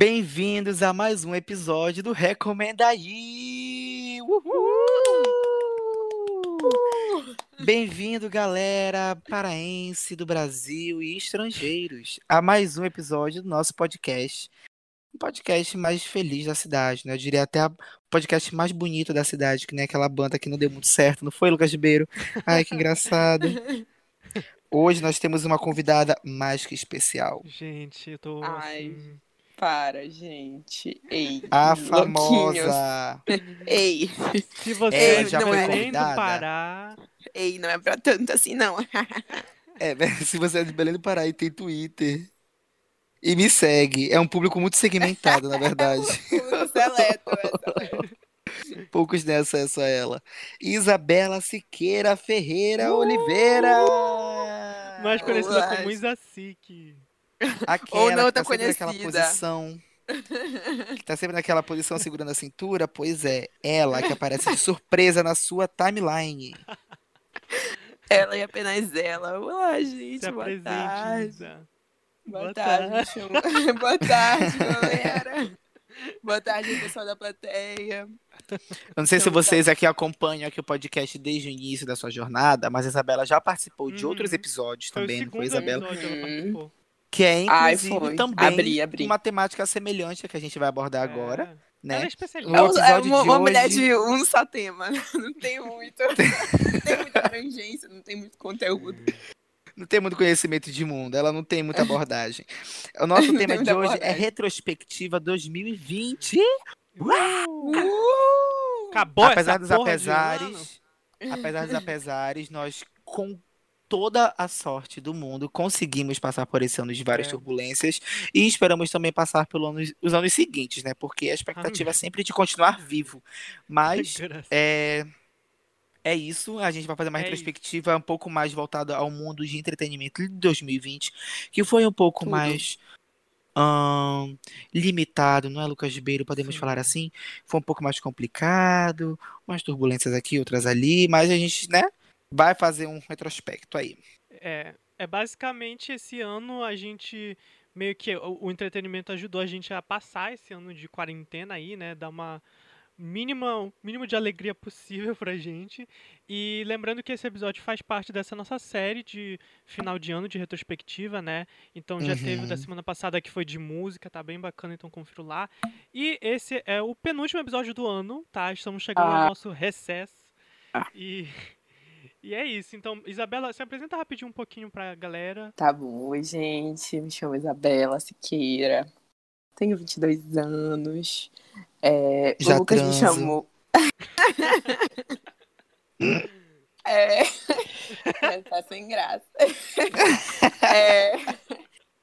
Bem-vindos a mais um episódio do Recomenda aí! Uhul! Bem-vindo, galera paraense do Brasil e estrangeiros, a mais um episódio do nosso podcast. Um podcast mais feliz da cidade, né? Eu diria até o podcast mais bonito da cidade, que nem aquela banda que não deu muito certo, não foi, Lucas Ribeiro? Ai, que engraçado. Hoje nós temos uma convidada mais que especial. Gente, eu tô. Ai. assim, Para, gente. Ei. A louquinhos. famosa. Ei, Se você Ei, é já de foi Belém do convidada? Pará, ei, não é pra tanto assim, não. É, se você é de Belém do Pará e tem Twitter e me segue, é um público muito segmentado, na verdade. Seleto, é. Poucos têm acesso a ela. Isabela Siqueira Ferreira Oliveira. mais conhecida Olá. como Isacic. Aquela Ou não que tá naquela conhecida. posição. Que tá sempre naquela posição segurando a cintura. Pois é, ela que aparece de surpresa na sua timeline. Ela e apenas ela. Olá, gente. Se Boa tarde. Isa. Boa, Boa tarde. chamo- Boa tarde, galera. Boa tarde, pessoal da plateia. Eu não sei se Então, vocês aqui acompanham aqui o podcast desde o início da sua jornada, mas a Isabela já participou de Uhum. outros episódios Foi o também, não foi, Isabela? episódio que é, Ai, inclusive, foi. também Abri, abri. uma temática semelhante à que a gente vai abordar agora, É. né? Ela é No especialista. É, é uma, de uma mulher hoje- de um só tema. Não tem muito. Não tem muita abrangência, não tem muito conteúdo. Não tem muito conhecimento de mundo, ela não tem muita abordagem. O nosso tema tem de hoje é abordagem. retrospectiva 2020. Uh! Acabou apesar essa dos porra de ano. apesares, apesar dos apesares, nós com toda a sorte do mundo conseguimos passar por esse ano de várias É. turbulências e esperamos também passar pelos anos, os anos seguintes, né? Porque a expectativa é sempre de continuar vivo. Mas é é isso, a gente vai fazer uma É retrospectiva um pouco mais voltada ao mundo de entretenimento de 2020, que foi um pouco Tudo. mais ahn, limitado, não é, Lucas Ribeiro? Podemos Sim. falar assim? Foi um pouco mais complicado, umas turbulências aqui, outras ali, mas a gente, né, vai fazer um retrospecto aí. É, é basicamente esse ano a gente meio que o, o entretenimento ajudou a gente a passar esse ano de quarentena aí, né? Dar uma mínima, o mínimo de alegria possível pra gente. E lembrando que esse episódio faz parte dessa nossa série de final de ano de retrospectiva, né? Então já teve o da Uhum. semana passada que foi de música, tá bem bacana, então confiro lá. E esse é o penúltimo episódio do ano, tá? Estamos chegando ao Ah. nosso recesso. Ah. E e é isso. Então, Isabela, se apresenta rapidinho um pouquinho pra galera. Tá bom, oi, gente. Me chamo Isabela Siqueira. Tenho 22 anos. É, Já o Lucas me chamou. é... Tá sem graça. É,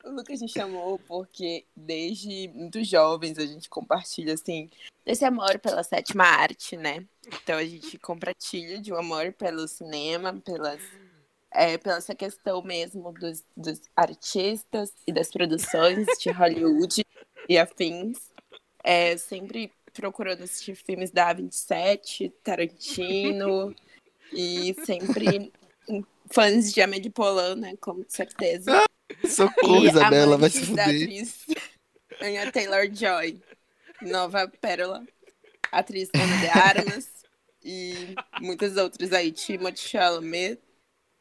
O Lucas me chamou porque desde muito jovens a gente compartilha assim esse amor pela sétima arte, né? Então a gente compartilha de um amor pelo cinema, pelas é, pela essa questão mesmo dos, dos artistas e das produções de Hollywood e afins. É, sempre procurando assistir filmes da 27, Tarantino, e sempre fãs de Amélie Poulain, né? Com certeza. Socorro, E Isabela, vai se fuder. Anya Taylor-Joy, nova pérola, atriz Ana de Armas e muitas outras aí, Timothée Chalamet,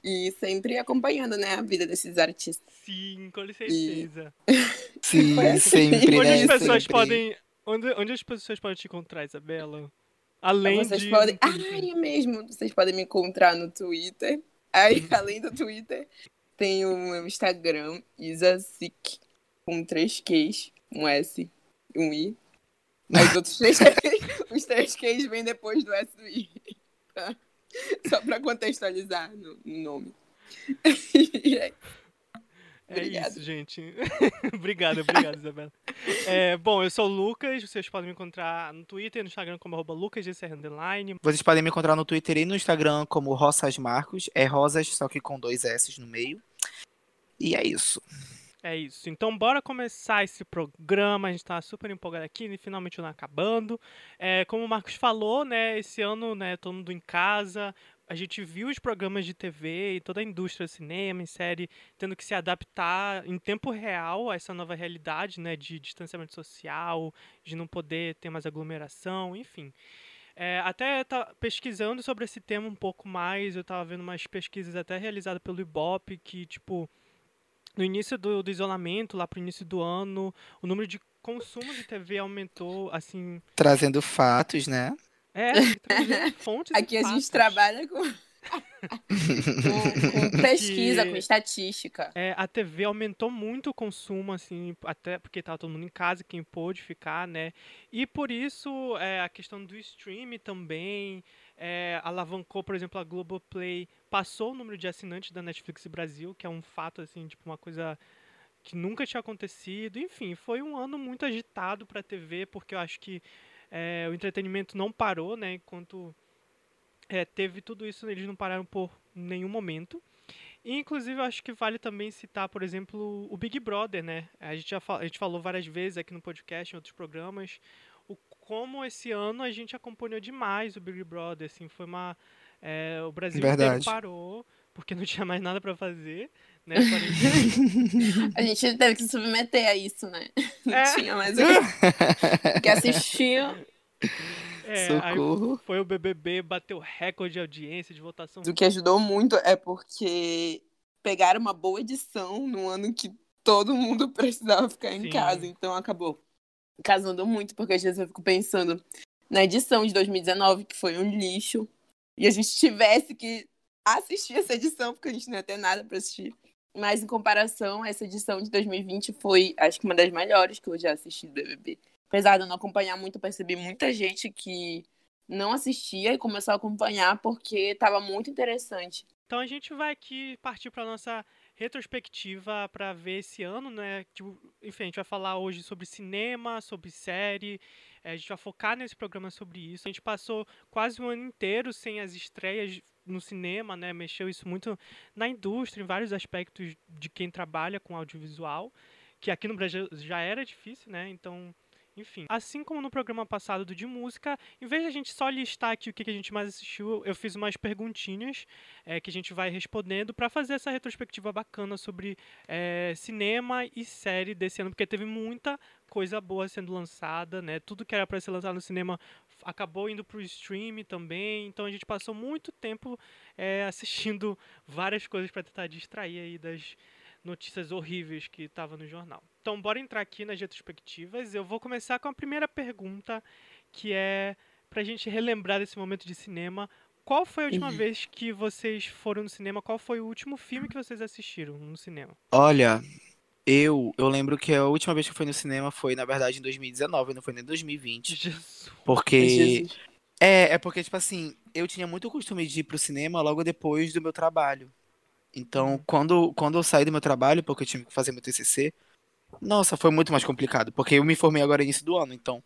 e sempre acompanhando, né, a vida desses artistas. Sim, com certeza. Sim, Foi assim. sempre, Onde né? as pessoas Sempre. podem. Onde, onde as pessoas podem te encontrar, Isabela? Além vocês de. podem. Ai, é mesmo. Vocês podem me encontrar no Twitter. Aí, além do Twitter, tem o meu Instagram, Isasic, com três Qs, um S um I. Mas os outros três os três Qs vêm depois do S e do I. tá? Só pra contextualizar no, no nome. E é É Obrigada. isso, gente. obrigado, obrigado, Isabela. É, bom, eu sou o Lucas, vocês podem me encontrar no Twitter e no Instagram como arroba. Vocês podem me encontrar no Twitter e no Instagram como Roças Marcos. É Rosas, só que com dois S no meio. E é isso. É isso. Então, bora começar esse programa. A gente tá super empolgado aqui, e finalmente o ano acabando. É, como o Marcos falou, né, esse ano, né, todo mundo em casa, a gente viu os programas de TV e toda a indústria cinema e série tendo que se adaptar em tempo real a essa nova realidade, né, de distanciamento social, de não poder ter mais aglomeração, enfim. É, até tá pesquisando sobre esse tema um pouco mais, eu estava vendo umas pesquisas até realizadas pelo Ibope, que, tipo, no início do, do isolamento, lá pro início do ano, o número de consumo de TV aumentou, assim... Trazendo fatos, né? É, fontes Aqui a fatos. gente trabalha com... com, com pesquisa, Que- com estatística. É, a TV aumentou muito o consumo, assim, até porque tava todo mundo em casa, quem pôde ficar, né? E por isso é, a questão do stream também é, alavancou, por exemplo, a Globoplay passou o número de assinantes da Netflix Brasil, que é um fato, assim, tipo, uma coisa que nunca tinha acontecido. Enfim, foi um ano muito agitado para a TV, porque eu acho que é, o entretenimento não parou, né? Enquanto é, teve tudo isso, eles não pararam por nenhum momento. E, inclusive, eu acho que vale também citar, por exemplo, o Big Brother, né? A gente já a gente falou várias vezes aqui no podcast, em outros programas, o como esse ano a gente acompanhou demais o Big Brother, assim, foi uma... é, o Brasil parou, porque não tinha mais nada para fazer, né? A gente teve que se submeter a isso, né? Não É. tinha mais o que- que assistir. É, aí Socorro. foi o BBB, bateu recorde de audiência, de votação. O que ajudou muito é porque pegaram uma boa edição no ano que todo mundo precisava ficar em Sim. casa. Então acabou casando muito, porque às vezes eu fico pensando na edição de 2019, que foi um lixo, e a gente tivesse que assistir essa edição, porque a gente não ia ter nada pra assistir. Mas em comparação, essa edição de 2020 foi, acho que uma das melhores que eu já assisti do BBB. Apesar de eu não acompanhar muito, eu percebi muita gente que não assistia e começou a acompanhar porque estava muito interessante. Então a gente vai aqui partir para nossa retrospectiva para ver esse ano, né? Tipo, enfim, a gente vai falar hoje sobre cinema, sobre série. Eh, A gente vai focar nesse programa sobre isso. A gente passou quase um ano inteiro sem as estreias no cinema, né? Mexeu isso muito na indústria, em vários aspectos de quem trabalha com audiovisual, que aqui no Brasil já era difícil, né? Então, enfim. Assim como no programa passado do de música, em vez de a gente só listar aqui o que a gente mais assistiu, eu fiz umas perguntinhas é, que a gente vai respondendo para fazer essa retrospectiva bacana sobre é, cinema e série desse ano, porque teve muita coisa boa sendo lançada, né? Tudo que era para ser lançado no cinema acabou indo pro stream também, então a gente passou muito tempo é, assistindo várias coisas para tentar distrair aí das notícias horríveis que estavam no jornal. Então, bora entrar aqui nas retrospectivas. Eu vou começar com a primeira pergunta, que é pra gente relembrar desse momento de cinema. Qual foi a última Uhum. vez que vocês foram no cinema? Qual foi o último filme que vocês assistiram no cinema? Olha, eu, eu lembro que a última vez que eu fui no cinema foi, na verdade, em 2019, não foi nem em 2020. Jesus. Porque. Jesus. É, é porque, tipo assim, eu tinha muito costume de ir pro cinema logo depois do meu trabalho. Então, quando, quando eu saí do meu trabalho, porque eu tinha que fazer meu TCC, nossa, foi muito mais complicado. Porque eu me formei agora no início do ano, então,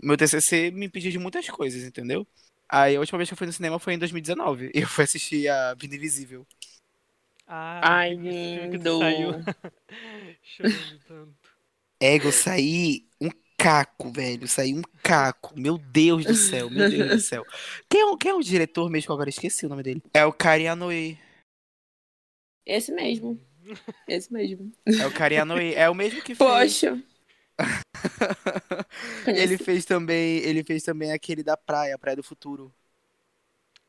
meu TCC me impediu de muitas coisas, entendeu? Aí a última vez que eu fui no cinema foi em 2019. Eu fui assistir a Vida Invisível. Ah, Ai, lindo. saiu chorando tanto. Ego, eu saí um caco, velho. Saí um caco. Meu Deus do céu, meu Deus do céu. Quem é, o- quem é o diretor mesmo? que eu Agora esqueci o nome dele. É o Karianoi. Esse mesmo. Esse mesmo. É o Karianoi. É o mesmo que fez. Poxa. Ele fez também, ele fez também aquele da praia, Praia do Futuro.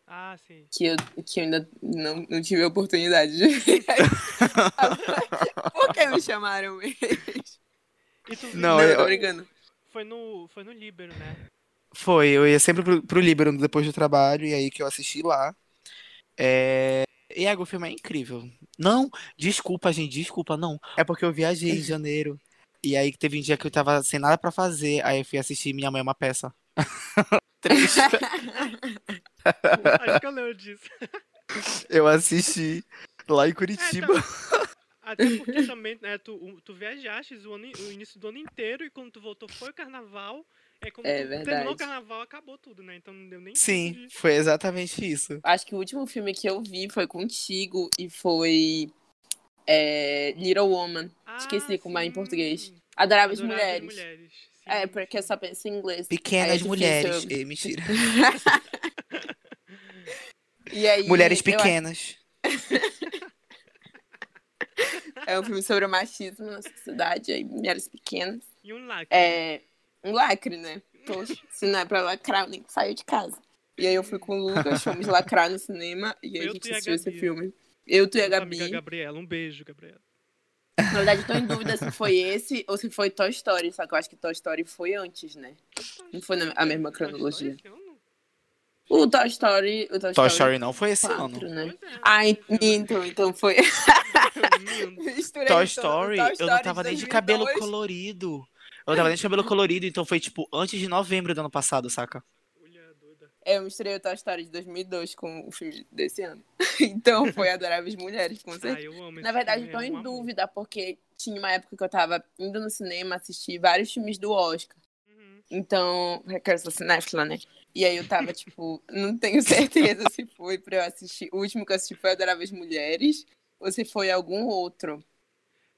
Ah, sim. Que eu, que eu ainda não, não tive a oportunidade de ver. Por que me chamaram? E viu- Não, Não, eu- tô brincando. foi no foi no Libero, né? Foi, eu ia sempre pro, pro Líbano depois do trabalho, e aí que eu assisti lá. É... E Ego, o filme é incrível. Não, desculpa, gente, desculpa, não. É porque eu viajei em janeiro. E aí teve um dia que eu tava sem nada pra fazer, aí eu fui assistir Minha Mãe é uma Peça. Triste. Acho que eu lembro disso. Eu assisti lá em É, Curitiba. então, até porque também, né, tu, tu viajaste o, ano, o início do ano inteiro e quando tu voltou foi o carnaval. É como É tu terminou verdade. o carnaval, acabou tudo, né? Então não deu nem tempo Sim, de- foi exatamente isso. Acho que o último filme que eu vi foi contigo e foi é, Little Woman. Esqueci como é em sim. português. Adoráveis Adoráveis Mulheres. Mulheres. Sim, É, porque eu sim. só penso em inglês. É Pequenas difícil. mulheres. Eh, mentira. E aí, Mulheres eu pequenas. É um filme sobre o machismo na sociedade, aí, mulheres pequenas. E um lacre. É um lacre, né? Poxa, se não é pra lacrar, eu nem saio de casa. E aí eu fui com o Lucas, fomos lacrar no cinema e aí a Eu, gente tu e a assistiu esse filme. Eu, tu e a Gabi. amiga Gabriela. Um beijo, Gabriela. Na verdade, eu tô em dúvida se foi esse ou se foi Toy Story, só que eu acho que Toy Story foi antes, né? Não foi na- a mesma cronologia. O Toy Story. O Toy, Toy Story Story não foi esse 4, ano. né? É. Ah, então, então foi. Toy Story, Toy eu não Story tava nem de 2002. cabelo colorido. Eu não tava nem de cabelo colorido, então foi tipo antes de novembro do ano passado, saca? É, Eu misturei o Toy Story de 2002 com o filme desse ano. Então foi Adoráveis Mulheres, com certeza. Ah, eu amo esse Na verdade, eu tô é em dúvida, porque tinha uma época que eu tava indo no cinema assistir vários filmes do Oscar. Uhum. Então, eu quero ser cinéfila, né? E aí eu tava, tipo, não tenho certeza se foi pra eu assistir. O último que eu assisti foi Adoráveis Mulheres, ou se foi algum outro.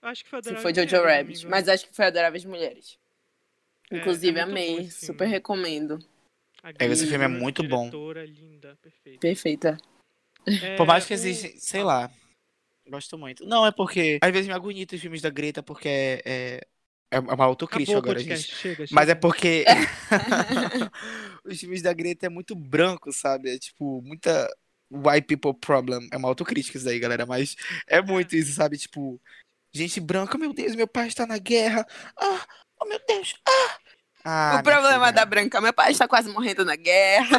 Eu acho que foi Se Adoráveis foi Jojo Mulheres, Rabbit. amigo. Mas acho que foi Adoráveis Mulheres. É, Inclusive, é bom amei. Super recomendo. A É, esse filme é muito bom. linda, perfeita. Perfeita. Por mais que É, existe, o- sei lá. Gosto muito. Não, é porque às vezes me agonita os filmes da Greta porque é, é, é uma autocrítica Acabou agora, podcast, gente. chega, Mas é chega. porque os filmes da Greta é muito branco, sabe? É tipo, muita white people problem. É uma autocrítica isso daí, galera. Mas é muito isso, sabe? Tipo, gente branca, meu Deus, meu pai está na guerra. Ah, oh meu Deus. Ah! Ah, o problema filha. da Branca, meu pai está quase morrendo na guerra.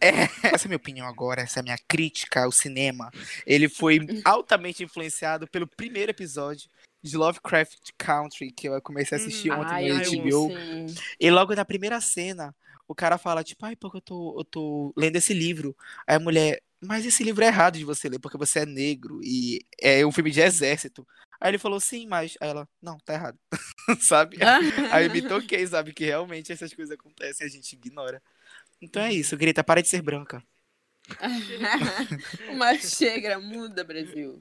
Essa é a minha opinião agora, essa é a minha crítica ao cinema. Ele foi altamente influenciado pelo primeiro episódio de Lovecraft Country, que eu comecei a assistir Uhum. ontem Ai, no eu HBO. E logo na primeira cena, o cara fala, tipo, ai, porque eu tô, eu tô lendo esse livro. Aí a mulher, mas esse livro é errado de você ler, porque você é negro e é um filme de exército. Aí ele falou, sim, mas. Aí ela, não, tá errado. sabe? Aí me toquei, sabe? Que realmente essas coisas acontecem e a gente ignora. Então é isso, Greta, para de ser branca. Uma chega, muda, Brasil.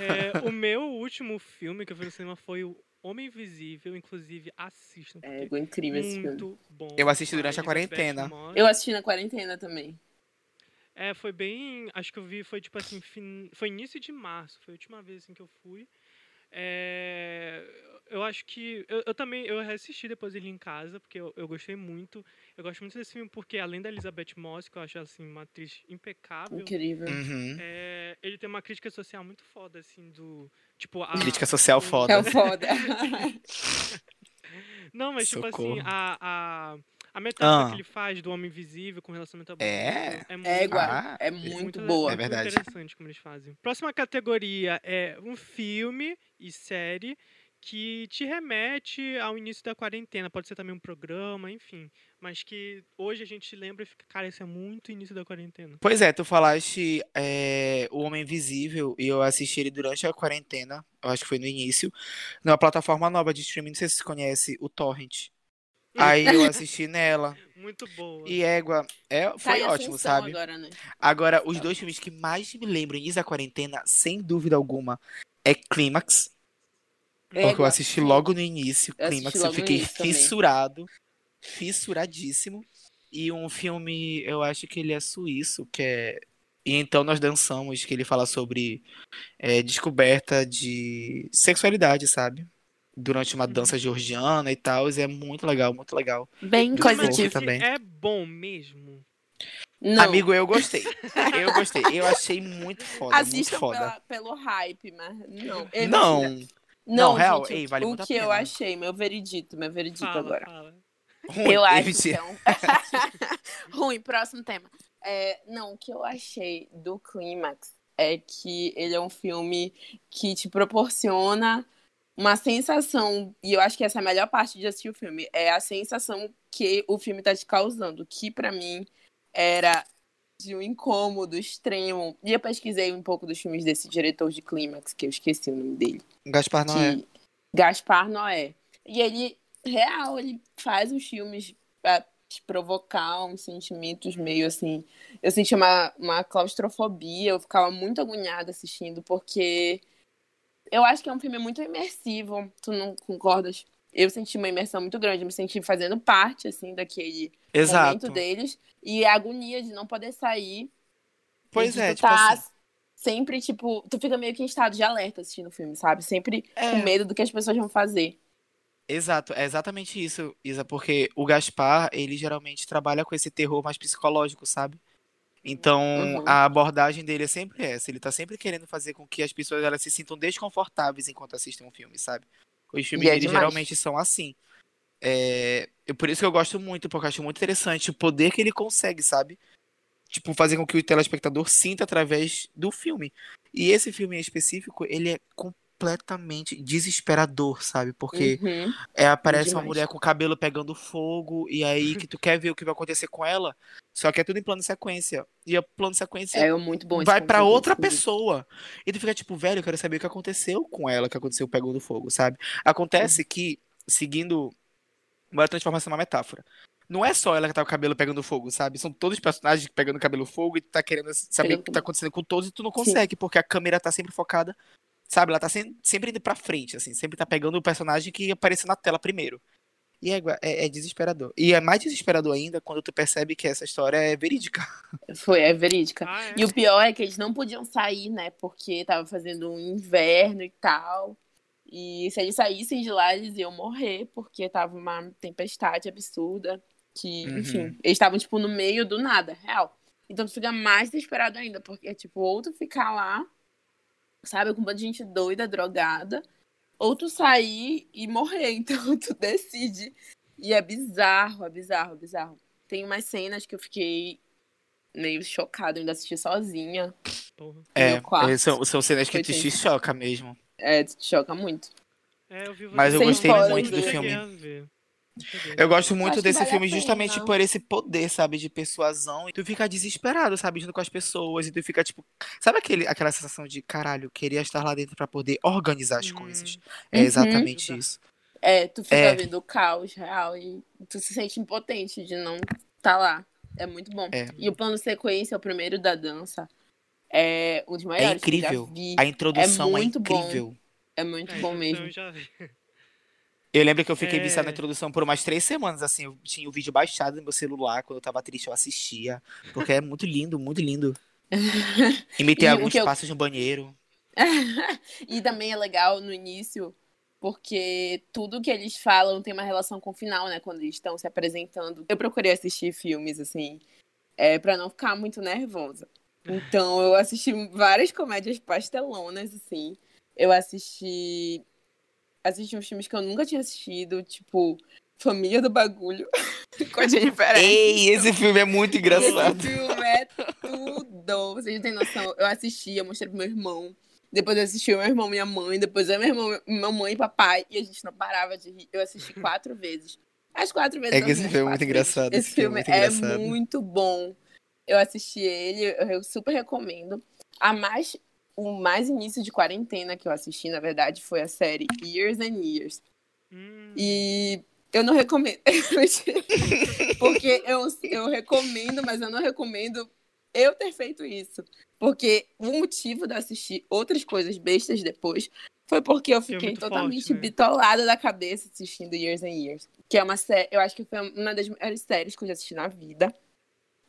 É, o meu último filme que eu vi no cinema foi o Homem Invisível, inclusive assistam. É, é incrível esse filme. muito bom. Eu assisti durante a quarentena. Eu assisti na quarentena também. É, foi bem. Acho que eu vi, foi tipo assim, fin- foi início de março, foi a última vez assim, que eu fui. É, eu acho que. Eu, eu também. Eu reassisti depois ele em casa, porque eu, eu gostei muito. Eu gosto muito desse filme porque, além da Elizabeth Moss, que eu acho assim, uma atriz impecável. Incrível. Uhum. é, ele tem uma crítica social muito foda, assim, do. Tipo, a, Crítica social o- foda. É o foda. Não, mas tipo assim, Socorro. a, a, a metáfora Ah. que ele faz do homem invisível com relacionamento É? abusivo é muito É igual. Ah, é é muito le- boa. É verdade. interessante como eles fazem. Próxima categoria é um filme e série que te remete ao início da quarentena. Pode ser também um programa, enfim. Mas que hoje a gente lembra e fica, cara, isso é muito início da quarentena. Pois é, tu falaste é, O Homem Invisível e eu assisti ele durante a quarentena, eu acho que foi no início, numa plataforma nova de streaming, não sei se você conhece, o Torrent. Aí eu assisti nela. Muito boa. E égua, é, Tá foi em ótimo, sabe? Agora, né? Agora, os dois filmes que mais me lembram início da quarentena, sem dúvida alguma, é Clímax, porque eu assisti logo no início, Eu Clímax, eu fiquei início também. fissurado, fissuradíssimo. E um filme, eu acho que ele é suíço, que é E Então Nós Dançamos, que ele fala sobre é, descoberta de sexualidade, sabe? Durante uma Uhum. dança georgiana e tal, e é muito legal, muito legal. Bem coisa de. Também. É bom mesmo. Não. Amigo, eu gostei. Eu gostei. Eu achei muito foda, muito Assistam foda. pela- pelo hype, mas não. Não. Não, Não, real, gente, ei, vale o muito a que eu achei, meu veredito, meu veredito Fala, agora. fala. ruim. Eu acho um... Ruim, próximo tema. É, não, o que eu achei do Clímax é que ele é um filme que te proporciona uma sensação, e eu acho que essa é a melhor parte de assistir o filme, é a sensação que o filme tá te causando, que pra mim era de um incômodo extremo. E eu pesquisei um pouco dos filmes desse diretor de Clímax, que eu esqueci o nome dele Gaspar Noé. que Gaspar Noé. E ele, real, ele faz os filmes pra te provocar uns sentimentos meio assim. Eu senti uma, uma claustrofobia, eu ficava muito agoniada assistindo, porque eu acho que é um filme muito imersivo. Tu não concordas? Eu senti uma imersão muito grande, me senti fazendo parte, assim, daquele Exato. momento deles. E a agonia de não poder sair Pois é, tipo tá assim. sempre, tipo, tu fica meio que em estado de alerta assistindo o filme, sabe? Sempre É. com medo do que as pessoas vão fazer. Exato, é exatamente isso, Isa, porque o Gaspar, ele geralmente trabalha com esse terror mais psicológico, sabe? Então, Uhum. a abordagem dele é sempre essa, ele tá sempre querendo fazer com que as pessoas elas se sintam desconfortáveis enquanto assistem um filme, sabe? Os filmes é dele demais. geralmente são assim. É, eu- por isso que eu gosto muito, porque eu acho muito interessante o poder que ele consegue, sabe? Tipo, fazer com que o telespectador sinta através do filme. E esse filme em específico, ele é completamente desesperador, sabe? Porque Uhum. é, aparece uma mulher com o cabelo pegando fogo, e aí que tu quer ver o que vai acontecer com ela, só que é tudo em plano de sequência. E o plano de sequência É muito bom vai pra conceito, outra pessoa. E tu fica tipo, velho, eu quero saber o que aconteceu com ela, o que aconteceu pegando fogo, sabe? Acontece que, seguindo. Bora transformar isso numa metáfora. Não é só ela que tá com o cabelo pegando fogo, sabe? São todos os personagens pegando cabelo fogo e tu tá querendo saber o que tá acontecendo com todos e tu não consegue, porque a câmera tá sempre focada, sabe? Ela tá sem- sempre indo pra frente, assim, sempre tá pegando o personagem que apareceu na tela primeiro. E é, é- é desesperador. E é mais desesperador ainda quando tu percebe que essa história é verídica. Foi, é verídica. Ah, é? E o pior é que eles não podiam sair, né? Porque tava fazendo um inverno e tal. E se eles saíssem de lá, eles iam morrer, porque tava uma tempestade absurda. Que, Uhum. enfim, eles estavam, tipo, no meio do nada, real. Então tu fica mais desesperado ainda, porque, tipo, ou tu ficar lá, sabe, com um monte de gente doida, drogada, ou tu sair e morrer. Então tu decide. E é bizarro, é bizarro, é bizarro. Tem umas cenas que eu fiquei meio chocada, eu ainda assisti sozinha. Porra. É, são, são cenas que te, te choca mesmo. É, te choca muito. É, eu vi Mas eu gostei muito do filme. Eu gosto muito que desse vale filme pena. justamente por esse poder, sabe, de persuasão. E tu fica desesperado, sabe, junto com as pessoas. E tu fica, tipo. Sabe aquele, aquela sensação de caralho, queria estar lá dentro pra poder organizar as Hum. coisas? É Uhum. exatamente isso. É, tu fica É. vendo o caos real e tu se sente impotente de não estar lá. É muito bom. É. E o plano sequência, o primeiro da dança, é um dos É maiores que eu incrível. já vi. A introdução é, muito bom. incrível. É muito É, bom então mesmo. Eu já vi. Eu lembro que eu fiquei É. viciado na introdução por umas três semanas, assim. Eu tinha o vídeo baixado no meu celular. Quando eu tava triste, eu assistia. Porque é muito lindo, muito lindo. Imitei E o alguns eu- passos no banheiro. e também é legal no início, porque tudo que eles falam tem uma relação com o final, né? Quando eles estão se apresentando. Eu procurei assistir filmes, assim, é, para não ficar muito nervosa. Então, eu assisti várias comédias pastelonas, assim. Eu assisti. Assisti uns filmes que eu nunca tinha assistido, tipo Família do Bagulho, com a Jennifer. Ei, esse filme é muito engraçado. Esse filme é tudo. Vocês não têm noção. Eu assisti, eu mostrei pro meu irmão. Depois eu assisti o meu irmão, minha mãe. Depois eu, meu irmão, minha mãe e papai. E a gente não parava de rir. Eu assisti quatro vezes. As quatro vezes. É que esse filme é muito vezes. engraçado, Esse esse filme filme é é muito engraçado. muito bom. Eu assisti ele, eu super recomendo. A mais, o mais início de quarentena que eu assisti, na verdade, foi a série Years and Years. Hum, E eu não recomendo. Porque eu, eu recomendo, mas eu não recomendo eu ter feito isso. Porque o motivo de eu assistir outras coisas bestas depois foi porque eu fiquei muito totalmente forte, né? bitolada da cabeça assistindo Years and Years. Que é uma série, eu acho que foi uma das melhores séries que eu já assisti na vida.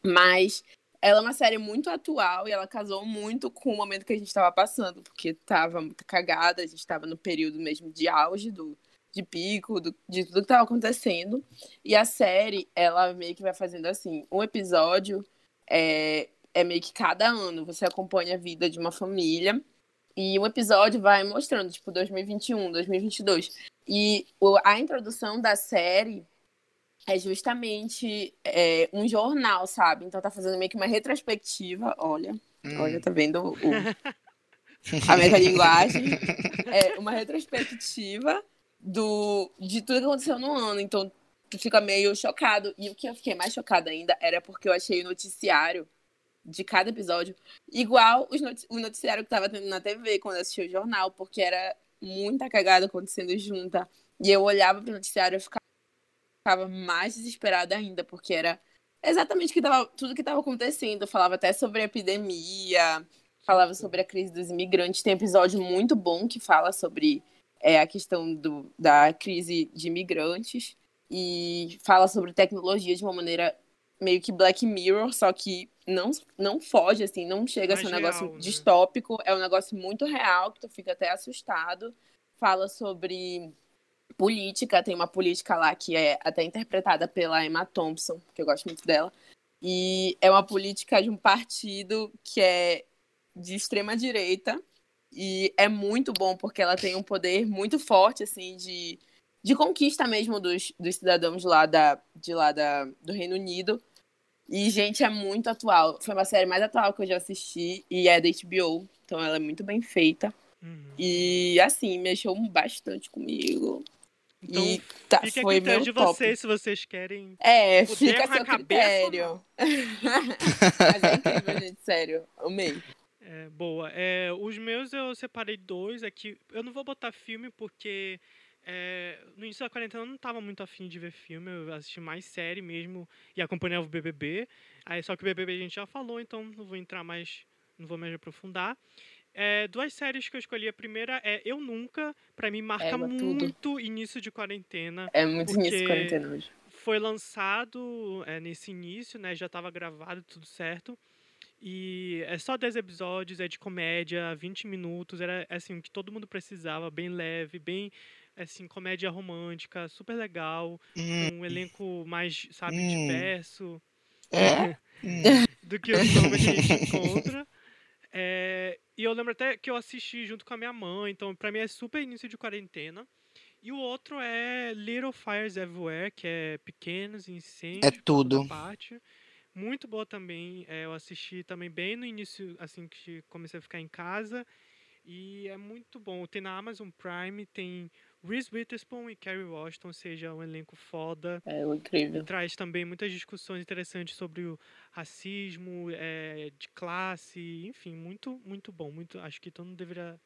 Mas ela é uma série muito atual e ela casou muito com o momento que a gente estava passando, porque tava muito cagada, a gente estava no período mesmo de auge do, de pico, do- de tudo que estava acontecendo. E a série, ela meio que vai fazendo assim, um episódio é, é meio que cada ano você acompanha a vida de uma família e um episódio vai mostrando, tipo, 2021, 2022. E a introdução da série é justamente é, um jornal, sabe? Então tá fazendo meio que uma retrospectiva, olha, Hum. olha, tá vendo o, a metalinguagem? É uma retrospectiva do, de tudo que aconteceu no ano. Então, tu fica meio chocado. E o que eu fiquei mais chocada ainda era porque eu achei o noticiário de cada episódio igual o noticiário que tava tendo na TV quando eu assisti o jornal, porque era muita cagada acontecendo junta. E eu olhava pro noticiário e ficava, ficava mais desesperada ainda, porque era exatamente que tava, tudo que estava acontecendo. Eu falava até sobre a epidemia, falava sobre a crise dos imigrantes. Tem episódio muito bom que fala sobre é, a questão do, da crise de imigrantes e fala sobre tecnologia de uma maneira meio que Black Mirror, só que não, não foge, assim, não chega Mais a ser um negócio real, né? distópico, é um negócio muito real, que tu fica até assustado. Fala sobre política, tem uma política lá que é até interpretada pela Emma Thompson, que eu gosto muito dela. E é uma política de um partido que é de extrema direita e é muito bom porque ela tem um poder muito forte assim de, de conquista mesmo dos, dos cidadãos lá da, de lá da, do Reino Unido. E, gente, é muito atual. Foi uma série mais atual que eu já assisti e é da HBO, então ela é muito bem feita. Uhum. E, assim, mexeu bastante comigo. Então, e tá, fica foi critério meu de top. vocês se vocês querem. É, fica a na seu cabeça, critério. Mas é incrível, gente, sério. Amei. É, boa. É, os meus eu separei dois aqui. Eu não vou botar filme porque é, no início da quarentena eu não tava muito afim de ver filme. Eu assisti mais série mesmo e acompanhava o BBB. Aí, só que o BBB a gente já falou, então não vou entrar mais, não vou mais aprofundar. É, duas séries que eu escolhi. A primeira é Eu Nunca. Pra mim, marca Égua, tudo. muito início de quarentena. É muito início de quarentena hoje. Foi lançado é, nesse início, né? Já estava gravado, tudo certo. E é só 10 episódios, é de comédia, 20 minutos, era assim, o que todo mundo precisava, bem leve, bem assim, comédia romântica, super legal, Hum, um elenco mais, sabe, Hum. diverso é? Hum. do que o que a gente encontra. É, e eu lembro até que eu assisti junto com a minha mãe, então pra mim é super início de quarentena. E o outro é Little Fires Everywhere, que é Pequenos Incêndios. É tudo. parte. Muito boa também. é, eu assisti também bem no início, assim que comecei a ficar em casa. E é muito bom. Tem na Amazon Prime, tem Reese Witherspoon e Kerry Washington, seja, um elenco foda. É incrível. Traz também muitas discussões interessantes sobre o racismo, é, de classe, enfim, muito, muito bom. Muito, acho que todo mundo deveria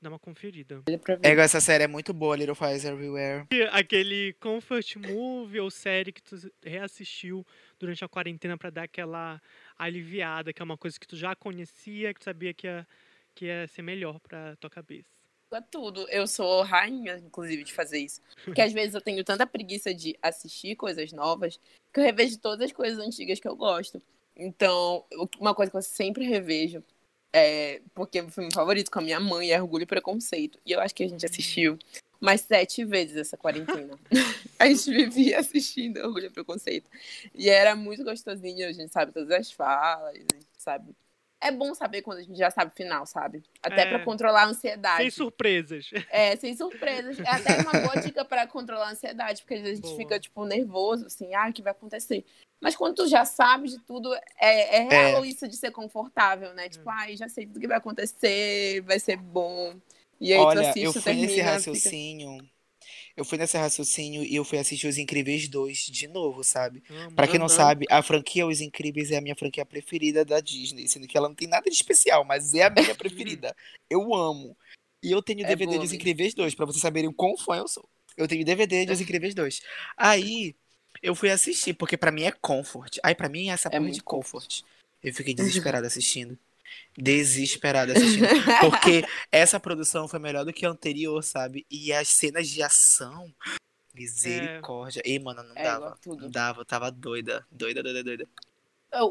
dar uma conferida. Ver. É, essa série é muito boa, Little Fires Everywhere. Aquele comfort movie ou série que tu reassistiu durante a quarentena pra dar aquela aliviada, que é uma coisa que tu já conhecia, que tu sabia que ia, que ia ser melhor pra tua cabeça. É tudo. Eu sou rainha, inclusive, de fazer isso. Porque às vezes eu tenho tanta preguiça de assistir coisas novas que eu revejo todas as coisas antigas que eu gosto. Então, uma coisa que eu sempre revejo é porque o filme favorito com a minha mãe é Orgulho e Preconceito. E eu acho que a gente assistiu mais sete vezes essa quarentena. a gente vivia assistindo Orgulho e Preconceito. E era muito gostosinho, a gente sabe todas as falas, a gente sabe. É bom saber quando a gente já sabe o final, sabe? Até É. pra controlar a ansiedade. Sem surpresas. É, sem surpresas. É até uma boa dica pra controlar a ansiedade, porque às vezes a gente Boa. fica, tipo, nervoso, assim, ah, o que vai acontecer? Mas quando tu já sabe de tudo, é, é real isso de ser confortável, né? Tipo, ai, já sei tudo que vai acontecer, vai ser bom. E aí tu Olha, assiste, eu tu fui nesse termina, fica... Eu fui nesse raciocínio e eu fui assistir Os Incríveis 2 de novo, sabe? Amo. Pra quem não sabe, a franquia Os Incríveis é a minha franquia preferida da Disney, sendo que ela não tem nada de especial, mas é a minha preferida. Eu amo. E eu tenho É DVD boa. Incríveis 2, pra vocês saberem o quão fã eu sou. Eu tenho DVD dos Incríveis 2. Aí, eu fui assistir, porque pra mim é comfort. Aí, pra mim, é essa É porra de comfort. Eu fiquei desesperado assistindo. Desesperado assistindo. Porque essa produção foi melhor do que a anterior, sabe? E as cenas de ação. Misericórdia. Ei, mano, não É, dava. Não dava, eu tava doida. Doida, doida, doida.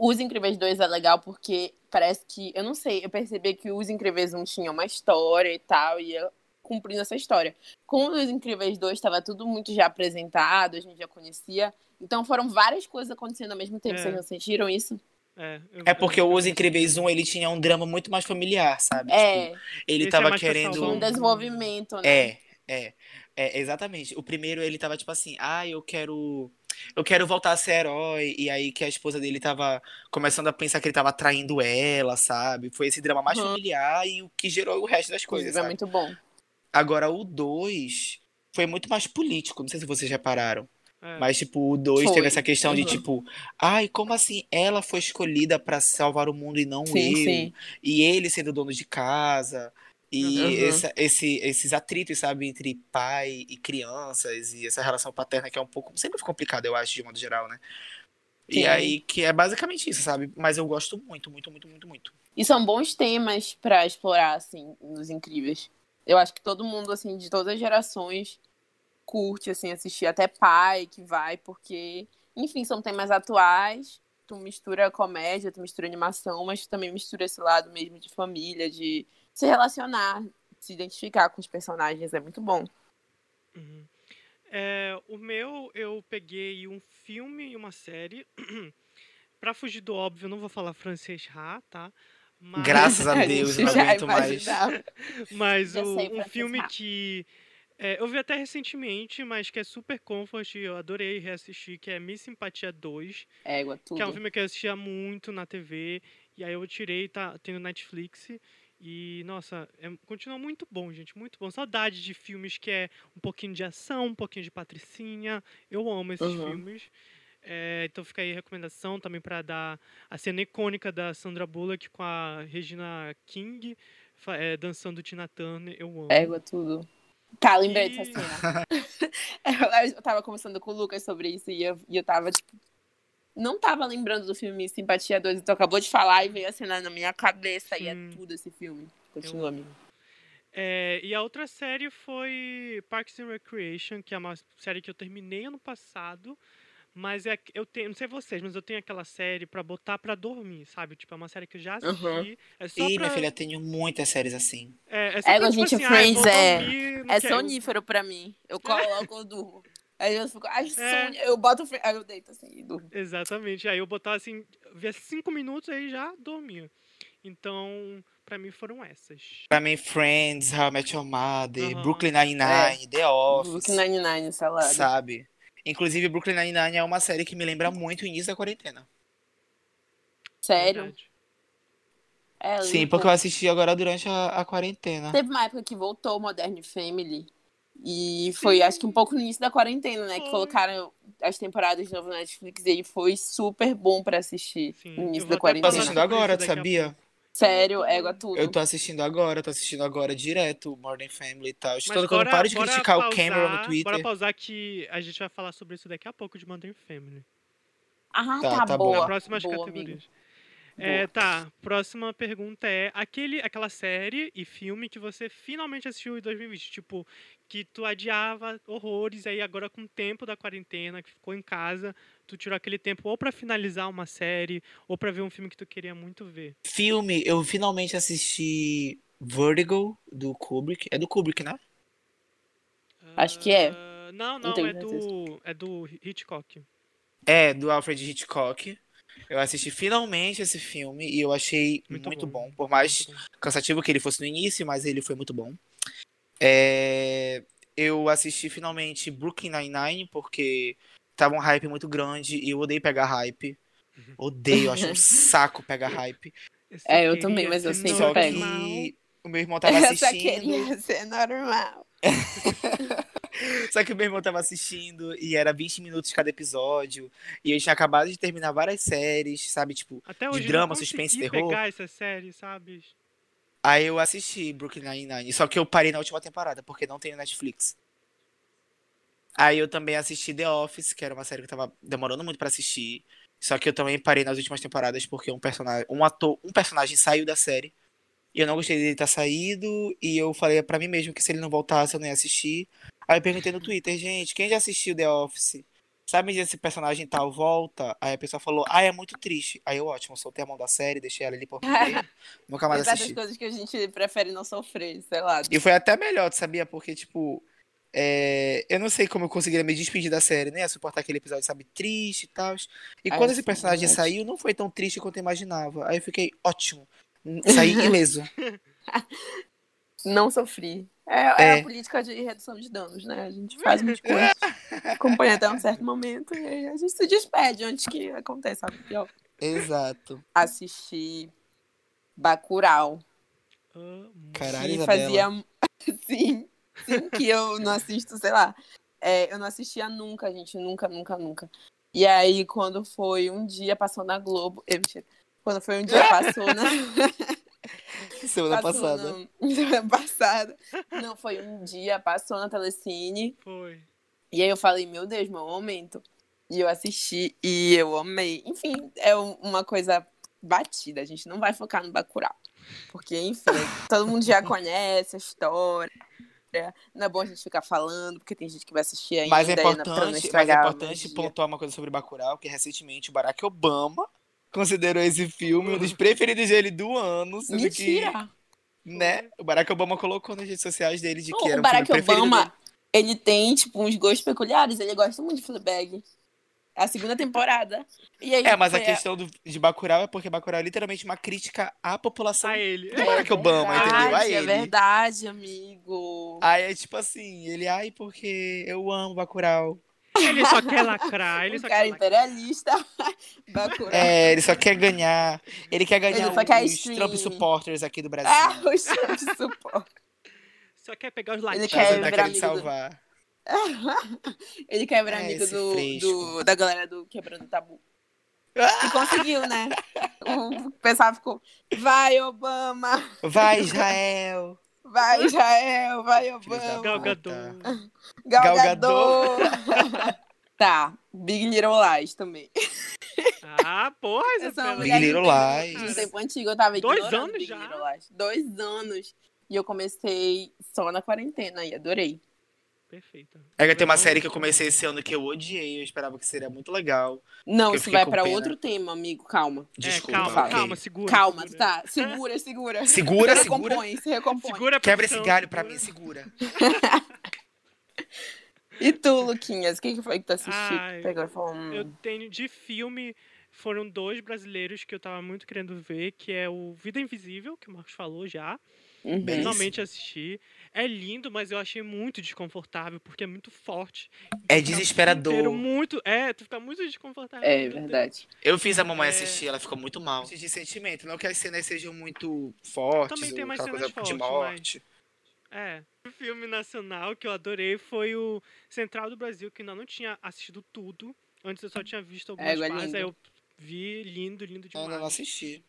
Os Incríveis 2 é legal porque parece que, eu não sei, eu percebi que os Incríveis 1 tinha uma história e tal, e ia cumprindo essa história. Com os Incríveis 2 estava tudo muito já apresentado, a gente já conhecia. Então foram várias coisas acontecendo ao mesmo tempo. É. Vocês não sentiram isso? É, eu- É porque o Os Incríveis 1, ele tinha um drama muito mais familiar, sabe? É, Tipo, ele Esse é tava pra querendo. um desenvolvimento, né? É, é, é, exatamente. O primeiro ele tava tipo assim, ah, eu quero. Eu quero voltar a ser herói. E aí que a esposa dele tava começando a pensar que ele tava traindo ela, sabe? Foi esse drama mais Uhum. familiar e o que gerou o resto das coisas, Inclusive, é muito bom. Agora, o 2 foi muito mais político. Não sei se vocês repararam. É. Mas, tipo, o 2 Foi. teve essa questão de, Uhum. tipo, ai, como assim ela foi escolhida pra salvar o mundo e não Sim, eu? sim. E ele sendo dono de casa. E Uhum. essa- esse- esses atritos, sabe, entre pai e crianças. E essa relação paterna que é um pouco. Sempre foi complicado, eu acho, de modo geral, né? E Sim. aí, que é basicamente isso, sabe? Mas eu gosto muito, muito, muito, muito, muito. E são bons temas pra explorar, assim, nos Incríveis. Eu acho que todo mundo, assim, de todas as gerações curte, assim, assistir. Até pai que vai, porque, enfim, são temas atuais tu mistura comédia, tu mistura animação, mas tu também mistura esse lado mesmo de família, de se relacionar, se identificar com os personagens. É muito bom. Uhum. É, o meu, eu peguei um filme e uma série. pra fugir do óbvio, não vou falar francês Ra, tá? Mas... Graças a Deus, não aguento mais. Mas o, um filme que é, eu vi até recentemente, mas que é super comfort, eu adorei reassistir, que é Miss Simpatia 2. Égua, tudo. Que é um filme que eu assistia muito na TV, e aí eu tirei, tá, tem no Netflix. E, nossa, é, continua muito bom, gente, muito bom. Saudade de filmes que é um pouquinho de ação, um pouquinho de patricinha. Eu amo esses uhum. filmes. É, então fica aí a recomendação também para dar a cena icônica da Sandra Bullock com a Regina King é, dançando Tina Turner. Eu amo. Égua, tudo. Tá, lembrei dessa cena. eu tava conversando com o Lucas sobre isso e eu, e eu tava, tipo, não tava lembrando do filme Simpatia 2, então acabou de falar e veio a cena na minha cabeça Sim. e é tudo esse filme. Continua, amigo. É, e a outra série foi Parks and Recreation, que é uma série que eu terminei ano passado. Mas é, eu tenho, não sei vocês, mas eu tenho aquela série pra botar pra dormir, sabe? Tipo, é uma série que eu já assisti. Uhum. É só Ih, pra... minha filha, tenho muitas séries assim. É, é, só é pra, tipo, gente, assim, Friends ah, é, dormir, é sonífero pra mim. Eu coloco, eu durmo. Aí eu fico, ai, é. eu boto, aí eu deito assim e durmo. Exatamente. Aí eu botava assim, via cinco minutos aí já dormia. Então, pra mim foram essas. Pra mim, Friends, How I Met Your Mother, uhum. Brooklyn Nine-Nine, é. The Office. Brooklyn Nine-Nine, salada. Sabe? Inclusive, Brooklyn Nine-Nine é uma série que me lembra muito o início da quarentena. Sério? É, Sim, porque eu assisti agora durante a, a, quarentena. Teve uma época que voltou o Modern Family. E foi, Sim. acho que um pouco no início da quarentena, né? Foi. Que colocaram as temporadas de novo na Netflix e foi super bom pra assistir Sim. no início da quarentena. Eu tô assistindo agora, sabia? Sério, égua tudo. Eu tô assistindo agora, tô assistindo agora direto Modern Family e tal. Estou quando eu paro de criticar pausar, o Cameron no Twitter. Bora pausar que a gente vai falar sobre isso daqui a pouco de Modern Family. Ah, tá, tá, tá boa. Na próximas boa, categorias. Amigo. É, tá, próxima pergunta é aquele, aquela série e filme que você finalmente assistiu em 2020, tipo, que tu adiava horrores, aí agora com o tempo da quarentena, que ficou em casa, tu tirou aquele tempo ou para finalizar uma série, ou para ver um filme que tu queria muito ver. Filme, eu finalmente assisti Vertigo, do Kubrick. É do Kubrick, né? Acho que é. Uh, não, não, não é, do, é do Hitchcock. É, do Alfred Hitchcock. Eu assisti finalmente esse filme e eu achei muito, muito bom. bom. Por mais cansativo que ele fosse no início, mas ele foi muito bom. É... Eu assisti finalmente Brooklyn Nine-Nine porque tava um hype muito grande e eu odeio pegar hype. Uhum. Odeio, acho um saco pegar hype. É, eu também, mas eu sempre Só pego. Que o meu irmão tava assistindo. Eu só queria ser normal. Só que o meu irmão tava assistindo e era 20 minutos cada episódio. E eu tinha acabado de terminar várias séries, sabe? Tipo, Até de drama, suspense, terror. pegar essa série, sabe? Aí eu assisti Brooklyn Nine-Nine. Só que eu parei na última temporada, porque não tem Netflix. Aí eu também assisti The Office, que era uma série que eu tava demorando muito para assistir. Só que eu também parei nas últimas temporadas porque um personagem, um ator, um personagem saiu da série. E eu não gostei dele estar saído. E eu falei para mim mesmo que se ele não voltasse, eu não ia assistir. Aí eu perguntei no Twitter, gente, quem já assistiu The Office? Sabe se esse personagem tal volta? Aí a pessoa falou, ah, é muito triste. Aí eu, ótimo, soltei a mão da série, deixei ela ali por nunca mais assisti. das coisas que a gente prefere não sofrer, sei lá. E foi até melhor, sabia? Porque, tipo, é... eu não sei como eu conseguiria me despedir da série, né? Suportar aquele episódio, sabe, triste e tal. E quando esse personagem saiu, não foi tão triste quanto eu imaginava. Aí eu fiquei, ótimo. Saí ileso. não sofri. É, é, é, a política de redução de danos, né? A gente faz muitas coisas, acompanha até um certo momento e aí a gente se despede antes que aconteça algo pior. Exato. Assisti Bacurau. Caralho, que fazia sim, sim, que eu não assisto, sei lá. É, eu não assistia nunca, gente, nunca, nunca, nunca. E aí, quando foi um dia, passou na Globo. Eu, quando foi um dia, passou na. Semana passada. No... Semana passada. Não, foi um dia, passou na Telecine. Foi. E aí eu falei, meu Deus, meu momento. E eu assisti e eu amei. Enfim, é uma coisa batida. A gente não vai focar no Bacurau. Porque, enfim, todo mundo já conhece a história. Não é bom a gente ficar falando, porque tem gente que vai assistir ainda. Mas é importante, mas é importante pontuar uma coisa sobre Bacurau, que recentemente o Barack Obama considerou esse filme um dos preferidos dele do ano. Sendo Mentira! Que, né? O Barack Obama colocou nas redes sociais dele de que Não, era o o Barack filme preferido Obama, dele. ele tem, tipo, uns gostos peculiares. Ele gosta muito de Fleabag. É a segunda temporada. E aí, É, mas a questão do, de Bacurau é porque Bacurau é literalmente uma crítica à população A ele. do Barack Obama, entendeu? A verdade, É ele. verdade, amigo. Aí é tipo assim, ele, ai, porque eu amo Bacurau. Ele só quer lacrar, ele o só cara quer imperialista. É, ele só quer ganhar. Ele quer ganhar Ele quer os stream. Trump supporters aqui do Brasil. Ah, o chefe de suporte. Só quer pegar os Ele latinos. Mas quer ele tá querendo amigo do- salvar. Ele quer virar É, amigo do, do- da galera do Quebrando o Tabu. Ah! E conseguiu, né? O pessoal ficou, vai, Obama! Vai, Israel! Vai, Israel! Vai, Obama! Gal puta. Gadot. Gal Gal Gadot. tá, Big Little Lies também. Ah, porra, Isabela. Big Little Lies. Um tempo antigo, eu tava Dois anos Big já? Dois anos. E eu comecei só na quarentena e adorei. Perfeita. É que tem uma série que eu comecei esse ano que eu odiei, eu esperava que seria muito legal. Não, isso vai pena. outro tema, amigo. Calma. Desculpa. é, calma, fala. calma, segura. Calma, segura. tá? Segura, segura. Segura, se segura. recompõe, se recompõe. Segura a Quebra esse galho pra segura. mim, segura. E tu, Luquinhas, o que, foi que tu assistiu? Ai, Pegou falou, hum, Eu tenho de filme, foram dois brasileiros que eu tava muito querendo ver, que é o Vida Invisível, que o Marcos falou já. Uhum. Finalmente assisti. É lindo, mas eu achei muito desconfortável, porque é muito forte. É desesperador. inteiro muito, é, tu fica muito desconfortável. É verdade. Eu fiz a mamãe É. assistir, ela ficou muito mal. De sentimento, não que as cenas sejam muito fortes, Também tem mais cenas coisa de fortes, morte. É. O filme nacional que eu adorei foi o Central do Brasil, que ainda não tinha assistido tudo. Antes eu só tinha visto algumas Égua, é partes, lindo. aí eu vi lindo, lindo Eu demais. ainda não assisti.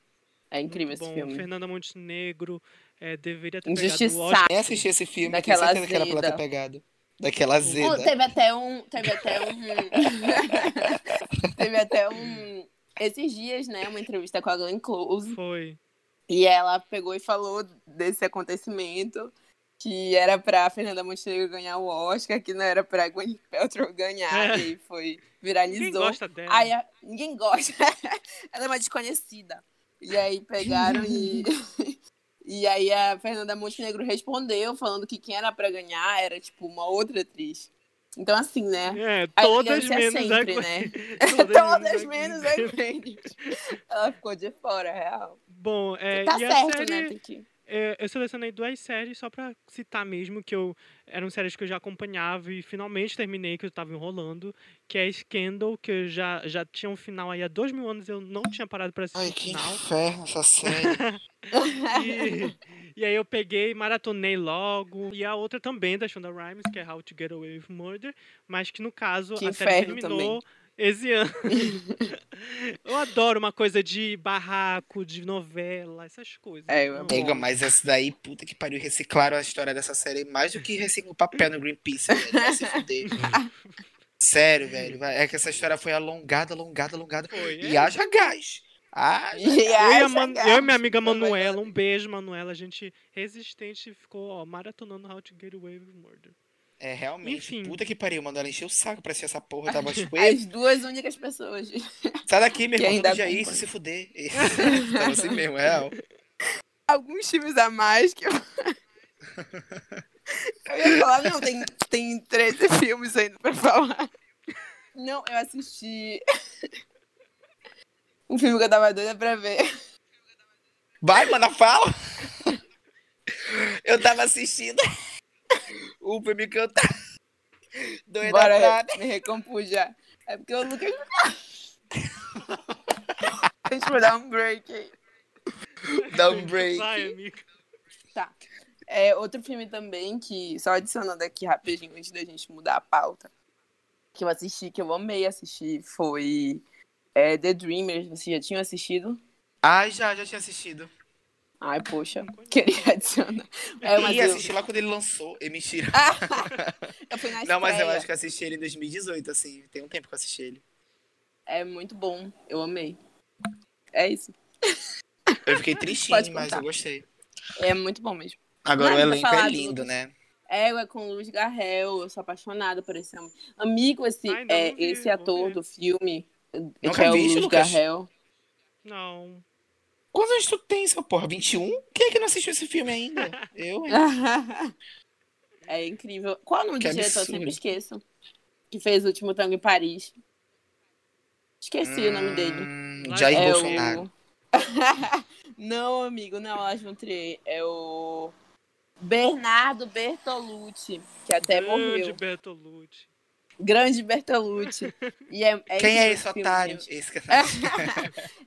É incrível Muito esse bom. filme. Fernanda Montenegro é, deveria ter Injustiçado. pegado o assisti esse filme, Daquela tenho certeza que era pra ela ter pegado. Daquela Oh, azeda. teve até um. Teve até um. teve até um. Esses dias, né? Uma entrevista com a Glenn Close. Foi. E ela pegou e falou desse acontecimento. Que era pra Fernanda Montenegro ganhar o Oscar, que não era pra Gwen Paltrow ganhar. É. E foi. Ninguém Viralizou. gosta dela. Aí a- ninguém gosta. Ela é uma desconhecida. E aí pegaram e. E aí a Fernanda Montenegro respondeu, falando que quem era pra ganhar era, tipo, uma outra atriz. Então, assim, né? É, A todas elegância menos a sempre, Gwen. né? Todas, Todas menos a a. Gwen. Ela ficou de fora, real. Bom, é, tá e a certo, série, né? Tem que... é, eu selecionei duas séries só pra citar mesmo, que eu eram séries que eu já acompanhava e finalmente terminei, que eu tava enrolando, que é Scandal, que eu já, já tinha um final aí há dois mil anos, eu não tinha parado pra assistir Ai, que final. inferno essa série. E, e aí eu peguei, maratonei logo. E a outra também da Shonda Rhimes, que é How to Get Away with Murder, mas que no caso Que a série terminou esse ano. eu adoro uma coisa de barraco, de novela, essas coisas. É, eu. Ega, mas essa daí, puta que pariu, reciclaram a história dessa série mais do que reciclam o papel no Greenpeace, velho. Vai se fuder. Sério, velho. É que essa história foi alongada, alongada, alongada. Foi, E é. haja gás. Ah, E Eu e, Man- eu e minha amiga Manuela, um beijo, Manuela. A gente resistente ficou ó, maratonando How to Get Away with Murder. É realmente. Enfim. Puta que pariu, mano. Ela encheu o saco pra assistir essa porra. Tava tipo, As duas únicas pessoas. sai daqui, meu que irmão. acompanha. isso, se fuder. tava assim mesmo, real. Alguns filmes a mais que eu. eu ia falar, não, tem, tem 13 filmes ainda pra falar. Não, eu assisti. um filme que eu tava doida pra ver. Vai, mana, fala. Eu tava assistindo o filme que eu tava doida Bora pra... me recompor já. É porque o Lucas. Deixa eu dar um break aí. Dá um break. Vai, amiga. Tá. É, outro filme também que, só adicionando aqui rapidinho antes da gente mudar a pauta, que eu assisti, que eu amei assistir, foi é, The Dreamers. Você já tinha assistido? Ai, já, já tinha assistido. Ai, poxa, queria adicionar. É, mas e eu, assisti lá quando ele lançou. E mentira. eu fui na Não, mas eu estreia. acho que assisti ele em 2018, assim. Tem um tempo que eu assisti ele. É muito bom, eu amei. É isso. Eu fiquei tristinho, mas eu gostei. É muito bom mesmo. Agora Nada o elenco é do lindo, Lucas. né? É, é com Luiz Garrel, eu sou apaixonada por esse homem. Amigo, esse, Ai, é, não vi, esse ator do filme, Nunca que é o Luiz? Garrel. Não. Quantos anos tu tem, seu porra? 21? Quem é que não assistiu esse filme ainda? Eu, hein? é incrível. Qual é o nome Que do diretor? Eu absurdo. sempre esqueço. Que fez o último tango em Paris. Esqueci o nome dele. Hum, Jair É Bolsonaro. o... não, amigo, não, Lars von Trier. É o Bernardo Bertolucci, que até Grande morreu. Bertolucci. Grande Bertolucci. E é, é Quem é esse filme, otário? Esse que...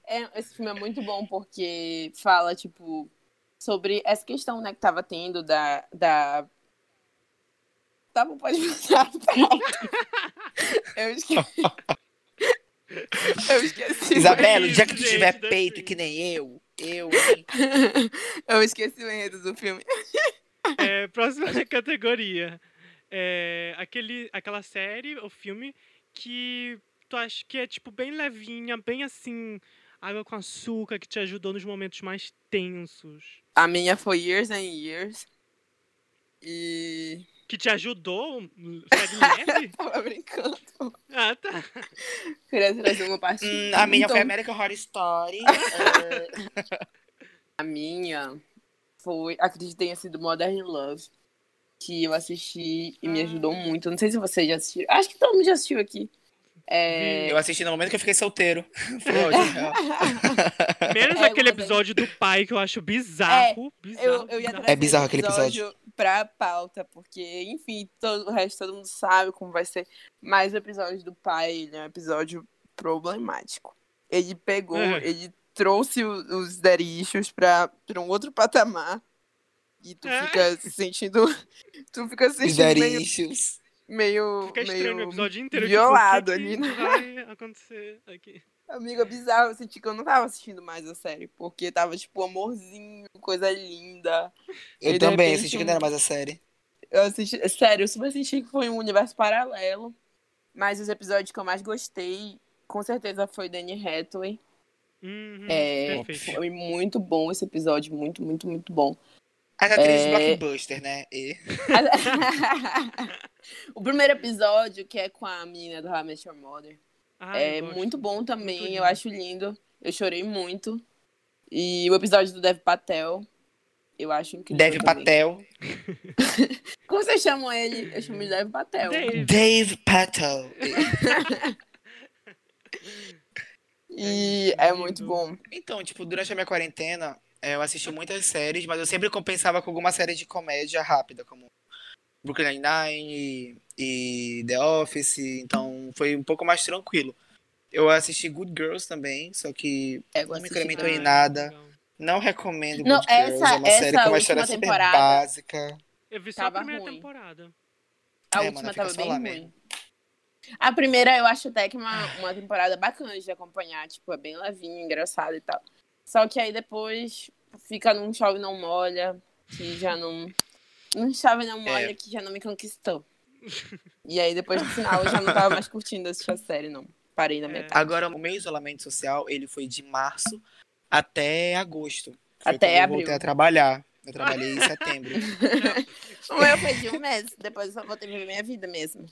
É, esse filme é muito bom porque fala, tipo, sobre essa questão, né, que tava tendo da. da... Tá bom, pode passar. Eu esqueci. Eu esqueci. Isabela, o dia que tu gente, tiver peito que nem eu, eu, hein? Eu esqueci o enredo do filme. É, próxima categoria. É, aquele, aquela série ou filme que tu acha que é tipo bem levinha, bem assim, água com açúcar, que te ajudou nos momentos mais tensos. A minha foi Years and Years. E. Que te ajudou? Tava brincando. ah, tá. Queria trazer uma parte. Hum, a minha Então, foi American Horror Story. É, A minha foi. Acredito que tenha sido Modern Love. Que eu assisti e me Ah. ajudou muito. Não sei se você já assistiu. Acho que todo mundo já assistiu aqui. É... eu assisti no momento que eu fiquei solteiro. Real. Menos É, aquele episódio do pai que eu acho bizarro. bizarro, Eu, eu ia bizarro. É bizarro aquele episódio. pra pauta, porque, enfim, todo, o resto todo mundo sabe como vai ser. Mas o episódio do pai, ele é um episódio problemático. Ele pegou, É. ele trouxe os daddy issues pra, pra um outro patamar. E tu É. fica se sentindo. Tu fica se sentindo meio, meio, Fica estranho o meio episódio inteiro. violado o ali, né? vai acontecer aqui? Amiga, bizarro. Eu senti que eu não tava assistindo mais a série. Porque tava, tipo, amorzinho, coisa linda. Eu E, também repente, assisti que não era mais a série. Eu assisti, sério, eu super senti que foi um universo paralelo. Mas os episódios que eu mais gostei, com certeza, foi Danny Hathaway. Uhum, É, perfeito. foi muito bom esse episódio, muito, muito, muito bom. As atrizes É. blockbuster, né? E... o primeiro episódio, que é com a menina do How I Met Your Mother, Ah, é muito bom também, Muito eu acho lindo. Eu chorei muito. E o episódio do Dev Patel, eu acho incrível. Dev também. Patel. Como vocês chamam ele? Eu chamo de Dev Patel. Dave. Dave Patel. E É é muito bom. Então, tipo, durante a minha quarentena, eh, eu assisti muitas séries, mas eu sempre compensava com alguma série de comédia rápida, como Brooklyn Nine-Nine e, e The Office, então foi um pouco mais tranquilo. Eu assisti Good Girls também, só que É, eu não me incrementou em nada. legal. Não recomendo Não, Good Girls, essa- é uma série com uma história super temporada- básica. Eu vi só Tava a primeira ruim. temporada. A É, última mano, tava bem ruim. mesmo. A primeira eu acho até que uma, uma temporada bacana de acompanhar, tipo, é bem levinha, engraçada e tal. Só que aí depois fica num chove não molha, que já não. Num chove não molha, É. que já não me conquistou. E aí depois do final eu já não tava mais curtindo assistir a série, não. Parei na É. metade. Agora, o meu isolamento social, ele foi de março até agosto. Foi Até eu abril. voltei a trabalhar. Eu trabalhei em setembro. O meu foi de um mês, depois eu só voltei a viver minha vida mesmo.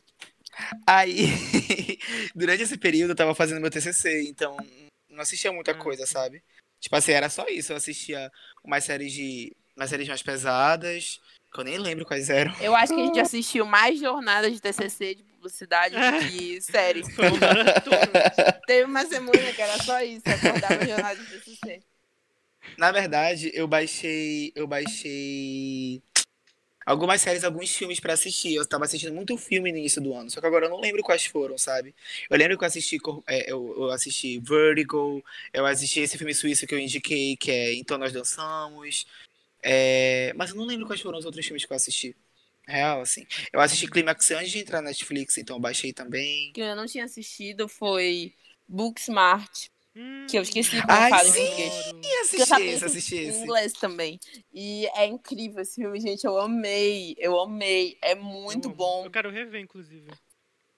Aí, durante esse período, eu tava fazendo meu TCC, então não assistia muita Ah, coisa, sabe? Tipo assim, era só isso. Eu assistia umas séries de. umas séries mais pesadas, que eu nem lembro quais eram. Eu acho que a gente assistiu mais jornadas de TCC de publicidade do que série. Foi uma maratona. Teve uma semana que era só isso, acordava jornada de TCC. Na verdade, eu baixei. Eu baixei. Algumas séries, alguns filmes pra assistir. Eu tava assistindo muito filme no início do ano, só que agora eu não lembro quais foram, sabe? Eu lembro que eu assisti, é, eu, eu assisti Vertigo, eu assisti esse filme suíço que eu indiquei, que é Então Nós Dançamos. É, mas eu não lembro quais foram os outros filmes que eu assisti. Real, assim. Eu assisti Clímax antes de entrar na Netflix, então eu baixei também. que eu não tinha assistido foi Booksmart, que eu esqueci como Ai, fala em sim! português. E Porque eu assisti sabia esse, assisti Em esse. inglês também. E é incrível esse filme, gente. Eu amei. Eu amei. É muito eu bom. Eu quero rever, inclusive.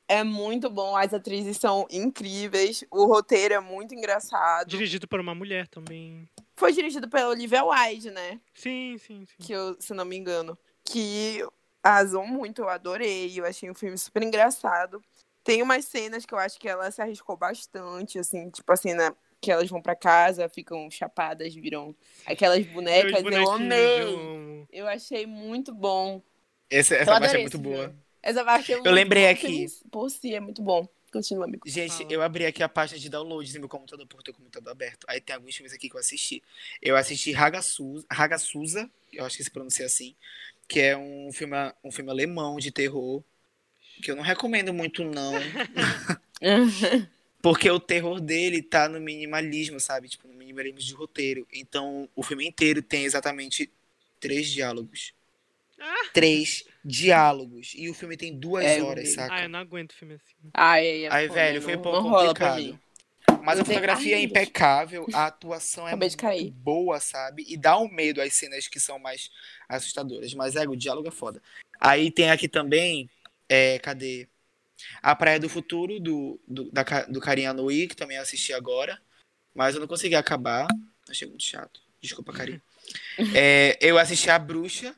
É muito bom. As atrizes são incríveis. O roteiro é muito engraçado. Dirigido por uma mulher também. Foi dirigido pela Olivia Wilde, né? Sim, sim, sim. que eu, se não me engano, que arrasou muito, eu adorei, eu achei um filme super engraçado. Tem umas cenas que eu acho que ela se arriscou bastante, assim, tipo a cena que elas vão pra casa, ficam chapadas, viram aquelas bonecas. Eu amei. Eu, eu achei muito bom. Essa, essa parte é muito boa. Essa parte é muito Eu lembrei aqui. Por si, é muito bom. Continua, amigo. Gente, Fala. eu abri aqui a página de downloads no meu computador, porque eu tenho o computador aberto. Aí tem alguns filmes aqui que eu assisti. Eu assisti Hagasusa, Hagasusa eu acho que se pronuncia assim, que é um filme, um filme alemão de terror, que eu não recomendo muito, não. porque o terror dele tá no minimalismo, sabe? Tipo, no minimalismo de roteiro. Então, o filme inteiro tem exatamente três diálogos. Ah. Três diálogos. E o filme tem duas é, horas, saca? Ah, eu não aguento filme assim. Ai, ai, ai velho, foi um pouco complicado. Mas a fotografia é impecável, a atuação é muito boa, sabe? E dá um medo às cenas que são mais assustadoras. Mas é, o diálogo é foda. Aí tem aqui também, é, cadê? A Praia do Futuro, do, do, da, do Carinha Nui, que também assisti agora. Mas eu não consegui acabar. Achei muito chato. Desculpa, Carinha. é, eu assisti A Bruxa,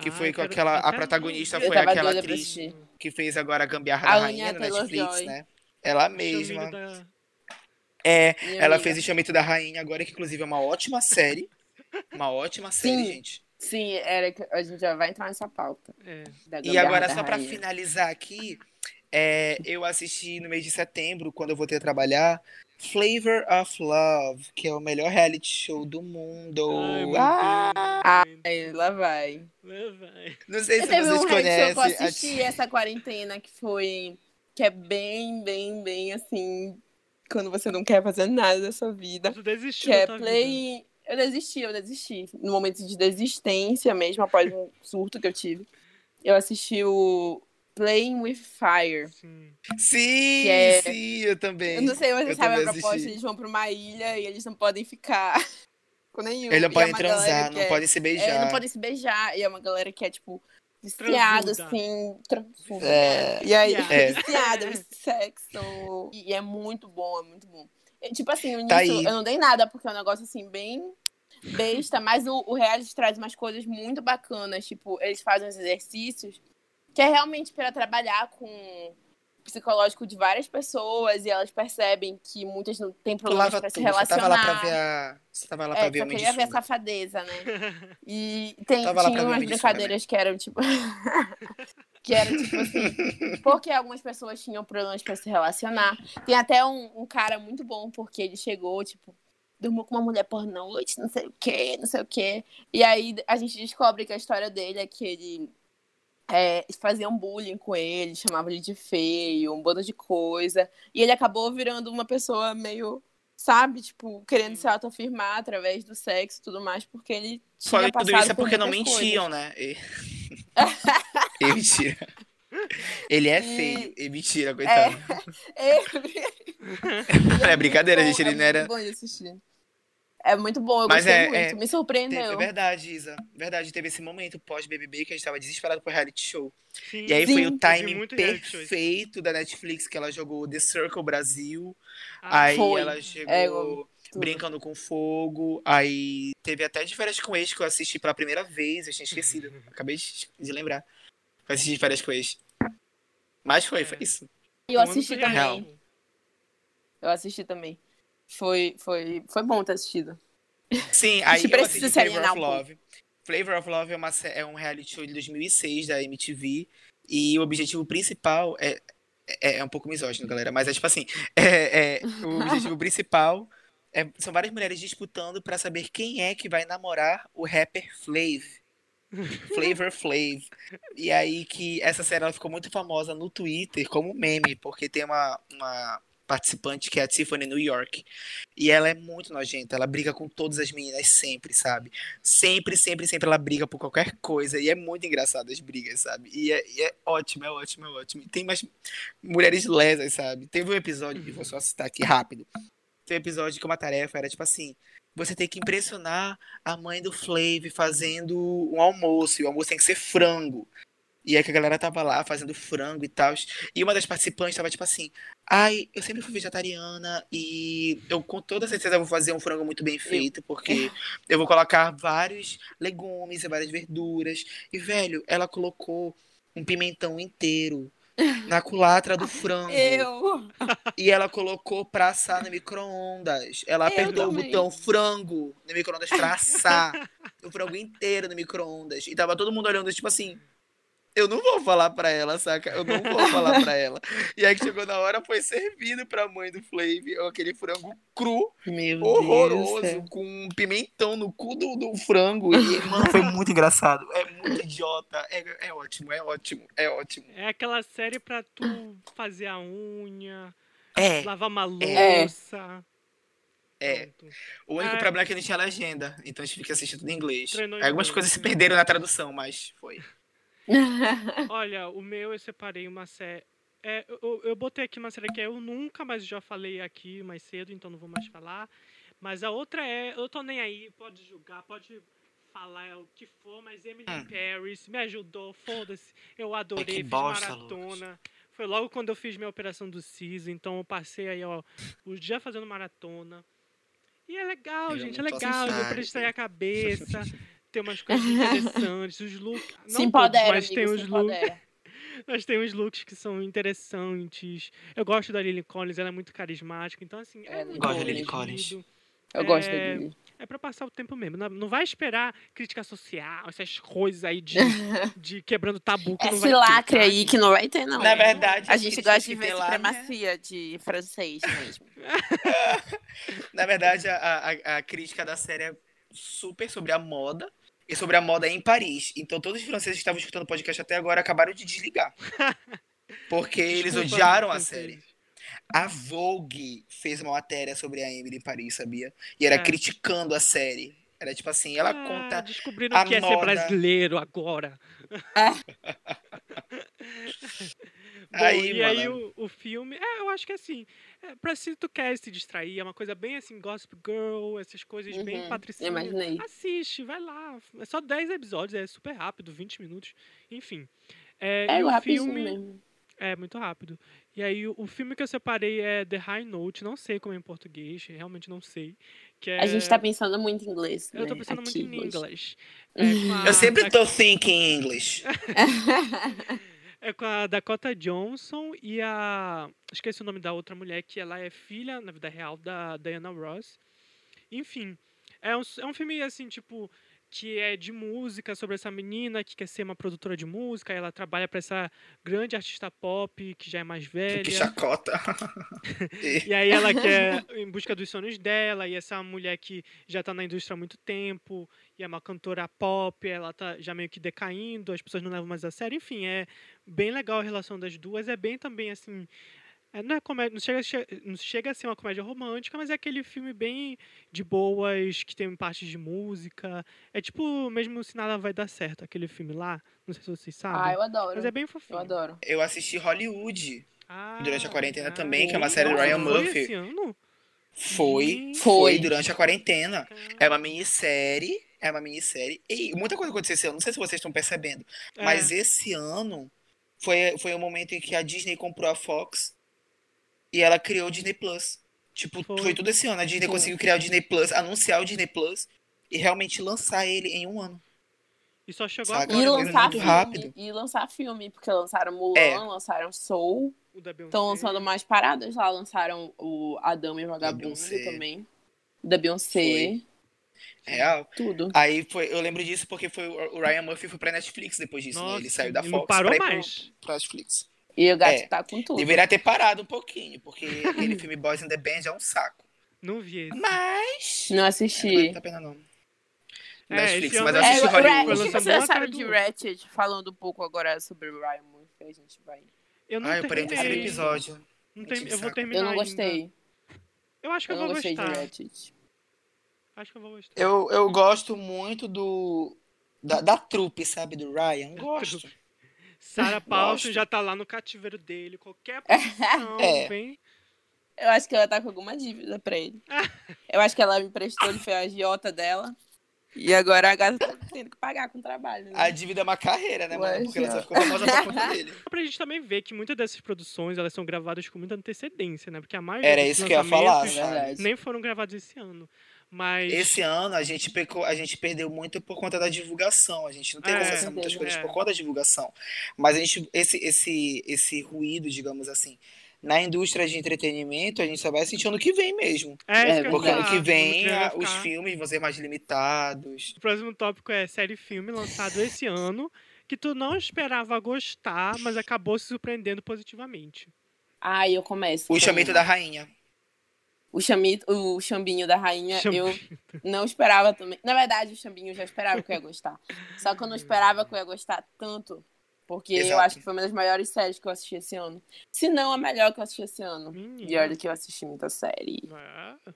que foi com aquela. A protagonista foi aquela atriz que fez agora a Gambiarra a da Rainha na Netflix, Joy. né? Ela mesma. Da... É, Minha ela amiga. fez o Chamito da Rainha agora, que inclusive é uma ótima série. Uma ótima série, Sim. gente. Sim, era, a gente já vai entrar nessa pauta. É. E agora, só para finalizar aqui, é, eu assisti no mês de setembro, quando eu voltei a trabalhar, Flavor of Love, que é o melhor reality show do mundo. Ai, ah, Ai, lá vai. Lá vai. Não sei se vocês um conhecem. Eu assisti a... essa quarentena que foi. Que é bem, bem, bem assim. Quando você não quer fazer nada da sua vida. Tu desistiu que é play. Vida. Eu desisti, eu desisti. No momento de desistência mesmo, após um surto que eu tive. Eu assisti o Playing with Fire. Sim, sim, é... sim eu também. Eu não sei, mas você sabe a proposta, eles vão pra uma ilha e eles não podem ficar com nenhum. Eles não podem transar, não é... podem se beijar. É, não podem se beijar. E é uma galera que é, tipo, viciada, assim, transuda. É. E aí, é. viciada, sexo. E é muito bom, é muito bom. Tipo assim, no tá início tá eu não dei nada, porque é um negócio, assim, bem besta, mas o, o reality traz umas coisas muito bacanas. Tipo, eles fazem os exercícios que é realmente para trabalhar com o psicológico de várias pessoas e elas percebem que muitas não têm problemas para se relacionar. Você tava lá pra ver a... Você tava lá pra é, ver o queria ver a safadeza, né? E tem, tinha umas brincadeiras que eram tipo... que eram tipo assim... Porque algumas pessoas tinham problemas para se relacionar. Tem até um, um cara muito bom, porque ele chegou, tipo, dormiu com uma mulher por noite, não sei o quê, não sei o quê. E aí a gente descobre que a história dele é que ele é, faziam bullying com ele, chamavam ele de feio, um bando de coisa. E ele acabou virando uma pessoa meio, sabe, tipo, querendo se autoafirmar através do sexo e tudo mais, porque ele tinha Fora tudo isso é porque não mentiam, coisas. né? E... e mentira. Ele é feio. E, mentira, coitado. É, é... é brincadeira, gente. Ele é não era. Bom de assistir. É muito bom, eu Mas gostei é, muito, é, me surpreendeu. É verdade, Isa. Verdade, teve esse momento pós-BBB que a gente tava desesperado por reality show. Sim, e aí sim, foi o timing perfeito da Netflix que ela jogou The Circle Brasil. Ah, aí foi. ela chegou é, brincando com fogo. Aí teve até de férias com ex que eu assisti pela primeira vez. Eu tinha esquecido. Acabei de lembrar. Eu assisti com ex. Mas foi, foi isso. E eu assisti também. Real. Eu assisti também. Foi, foi, foi bom ter assistido. Sim, aí eu assisti Flavor of Love. Flavor of Love é, uma, é um reality show de 2006 da MTV. E o objetivo principal é, é, é um pouco misógino, galera. Mas é tipo assim: é, é o objetivo principal é, são várias mulheres disputando para saber quem é que vai namorar o rapper Flav. Flavor Flav. E aí que essa série ela ficou muito famosa no Twitter como meme, porque tem uma, uma participante, que é a Tiffany New York. E ela é muito nojenta, ela briga com todas as meninas sempre, sabe? Sempre, sempre, sempre ela briga por qualquer coisa. E é muito engraçado as brigas, sabe? E é, e é ótimo, é ótimo, é ótimo. E tem mais mulheres lesas, sabe? Teve um episódio, e vou só citar aqui rápido. Tem um episódio que uma tarefa era tipo assim: você tem que impressionar a mãe do Flav fazendo um almoço, e o almoço tem que ser frango. E aí que a galera tava lá fazendo frango e tal. E uma das participantes tava tipo assim: Ai, eu sempre fui vegetariana e eu com toda certeza vou fazer um frango muito bem feito, porque eu vou colocar vários legumes e várias verduras. E, velho, ela colocou um pimentão inteiro na culatra do frango. Eu. E ela colocou pra assar no micro-ondas. Ela apertou o botão frango no micro-ondas pra assar o frango inteiro no micro-ondas. E tava todo mundo olhando, tipo assim. Eu não vou falar pra ela, saca? Eu não vou falar pra ela. E aí que chegou na hora, foi servido pra mãe do Flav aquele frango cru, Meu horroroso, com um pimentão no cu do, do frango. E, mano, foi muito engraçado. É muito idiota. É, é ótimo, é ótimo, é ótimo. É aquela série pra tu fazer a unha, É, lavar uma É. louça. É. Pronto. O único Ah. problema é que não tinha legenda, então a gente fica assistindo tudo em inglês. Algumas inglês, coisas se né? perderam na tradução, mas foi. Olha, o meu eu separei uma série. É, eu, eu botei aqui uma série que Eu Nunca, mas já falei aqui mais cedo, então não vou mais falar. Mas a outra é Eu Tô Nem Aí, pode julgar, pode falar o que for, mas Emily Hum. Paris me ajudou, foda-se. Eu adorei, que fiz bosta, maratona. Foi logo quando eu fiz minha operação do CIS, então eu passei aí, ó, o dia fazendo maratona. E é legal, Eu gente, é legal, pra distrair a cabeça. Tem umas coisas interessantes, os looks. Não se todos, empodera, mas tem amigo, os se looks. Mas tem uns looks que são interessantes. Eu gosto da Lily Collins, ela é muito carismática. Então, assim, é, É, muito Gosto da Lily. Collins. Eu gosto É, dele. É pra passar o tempo mesmo. Não, não vai esperar crítica social, essas coisas aí de, de quebrando tabu que não vai Esse ter, lacre tá? aí que não vai ter, não. Na verdade, A gente gosta de ver tem lá, né? supremacia de francês mesmo. Na verdade, a, a, a crítica da série é super sobre a moda sobre a moda em Paris. Então, todos os franceses que estavam escutando o podcast até agora acabaram de desligar. Porque eles odiaram a série. A Vogue fez uma matéria sobre a Emily em Paris, sabia? E era É. criticando a série. Era tipo assim, ela Ah, conta Descobriram a que é ser moda. brasileiro agora. Bom, Aí, e aí mano. o, o filme. É, eu acho que assim. É, pra se tu quer se distrair, é uma coisa bem assim, Gossip Girl, essas coisas bem Uhum, patricinhas. Imaginei. Assiste, vai lá. É só 10 episódios, é super rápido, 20 minutos. Enfim. É, É o filme. mesmo. É, muito rápido. E aí, o, o filme que eu separei é The High Note, não sei como é em português, realmente não sei. Que é... A gente tá pensando muito em inglês. Eu tô né, pensando muito aqui em hoje. inglês. É, a- Eu sempre tô thinking English. É com a Dakota Johnson e a. Esqueci o nome da outra mulher, que ela é filha, na vida real, da Diana Ross. Enfim, é um, é um filme assim, tipo. Que é de música, sobre essa menina que quer ser uma produtora de música. Ela trabalha pra essa grande artista pop, que já é mais velha. Que chacota. E aí ela quer em busca dos sonhos dela, e essa mulher que já tá na indústria há muito tempo, e é uma cantora pop, ela tá já meio que decaindo, as pessoas não levam mais a sério. Enfim, é bem legal a relação das duas, é bem também assim. É, não, é comédia, não, chega, não chega a ser uma comédia romântica, mas é aquele filme bem de boas, que tem partes de música. É tipo mesmo se nada vai dar certo, aquele filme lá. Não sei se vocês Ah, sabem. eu adoro. mas é bem fofinho. Eu adoro. Eu assisti Hollywood. Ah, Durante a quarentena verdade. também, que é uma série do Ryan foi Murphy. esse ano? Foi, foi Foi. durante a quarentena. É uma minissérie. É uma minissérie. E muita coisa aconteceu esse ano. Não sei se vocês estão percebendo. É. Mas esse ano foi, foi o momento em que a Disney comprou a Fox e ela criou o Disney Plus. Tipo, Foi. foi, tudo esse ano. A Disney Sim. conseguiu criar o Disney Plus, anunciar o Disney Plus e realmente lançar ele em um ano. E só chegou? E agora, Agora, né? lançar muito filme. rápido. E lançar filme, porque lançaram Mulan, É. lançaram Soul. Estão lançando mais paradas lá. Lançaram o Adão e o Vagabundo também. Da Beyoncé. Foi. Real. Tudo. Aí foi, eu lembro disso porque foi o Ryan Murphy foi pra Netflix depois disso, né? Nossa, Ele saiu da e Fox não parou pra mais. pra Netflix. E o gato É. tá com tudo. Deveria ter parado um pouquinho, porque aquele filme Boys in the Band é um saco. Não vi esse. Mas. Não Não assisti. vale a pena, não. É, Netflix, ano mas eu é- assisti É, Hollywood. O que acharam atrás de Ratchet? Falando um pouco agora sobre o Ryan Murphy, a gente vai. Eu não Ah, eu parei no terceiro episódio. Não tem- eu vou terminar Eu não ainda. gostei. Eu acho que eu, Eu não vou gostei de gostar. Ratchet. Acho que eu vou gostar. Eu, eu gosto muito do. Da, da trupe, sabe? Do Ryan. Gosto. Sarah Paulson já tá lá no cativeiro dele. Qualquer posição, É. vem. Eu acho que ela tá com alguma dívida pra ele. Eu acho que ela me emprestou, ele foi a agiota dela. E agora a gata tá tendo que pagar com trabalho. Né? A dívida é uma carreira, né, mano? Porque ela já. só ficou famosa por conta dele. Pra gente também ver que muitas dessas produções elas são gravadas com muita antecedência, né? Porque a maioria Era isso que eu ia falar, né? Verdade. nem foram gravados esse ano. Mas. Esse ano a gente, pecou, a gente perdeu muito por conta da divulgação. A gente não tem É, como acessar muitas é. coisas por conta da divulgação. Mas a gente, esse, esse, esse ruído, digamos assim, na indústria de entretenimento, a gente só vai sentir ano que vem mesmo. É, isso É, Porque ano que vem a- os filmes vão ser mais limitados. O próximo tópico é série filme lançado esse ano que tu não esperava gostar, mas acabou se surpreendendo positivamente. Ai, eu começo. O uma. da rainha. O, chamito, o chambinho da rainha, Cham- eu não esperava também. Na verdade, o chambinho eu já esperava que eu ia gostar. Só que eu não esperava que eu ia gostar tanto. Porque eu Exato. acho que foi uma das maiores séries que eu assisti esse ano. Se não a melhor que eu assisti esse ano. Menino. E olha que eu assisti muita série. É.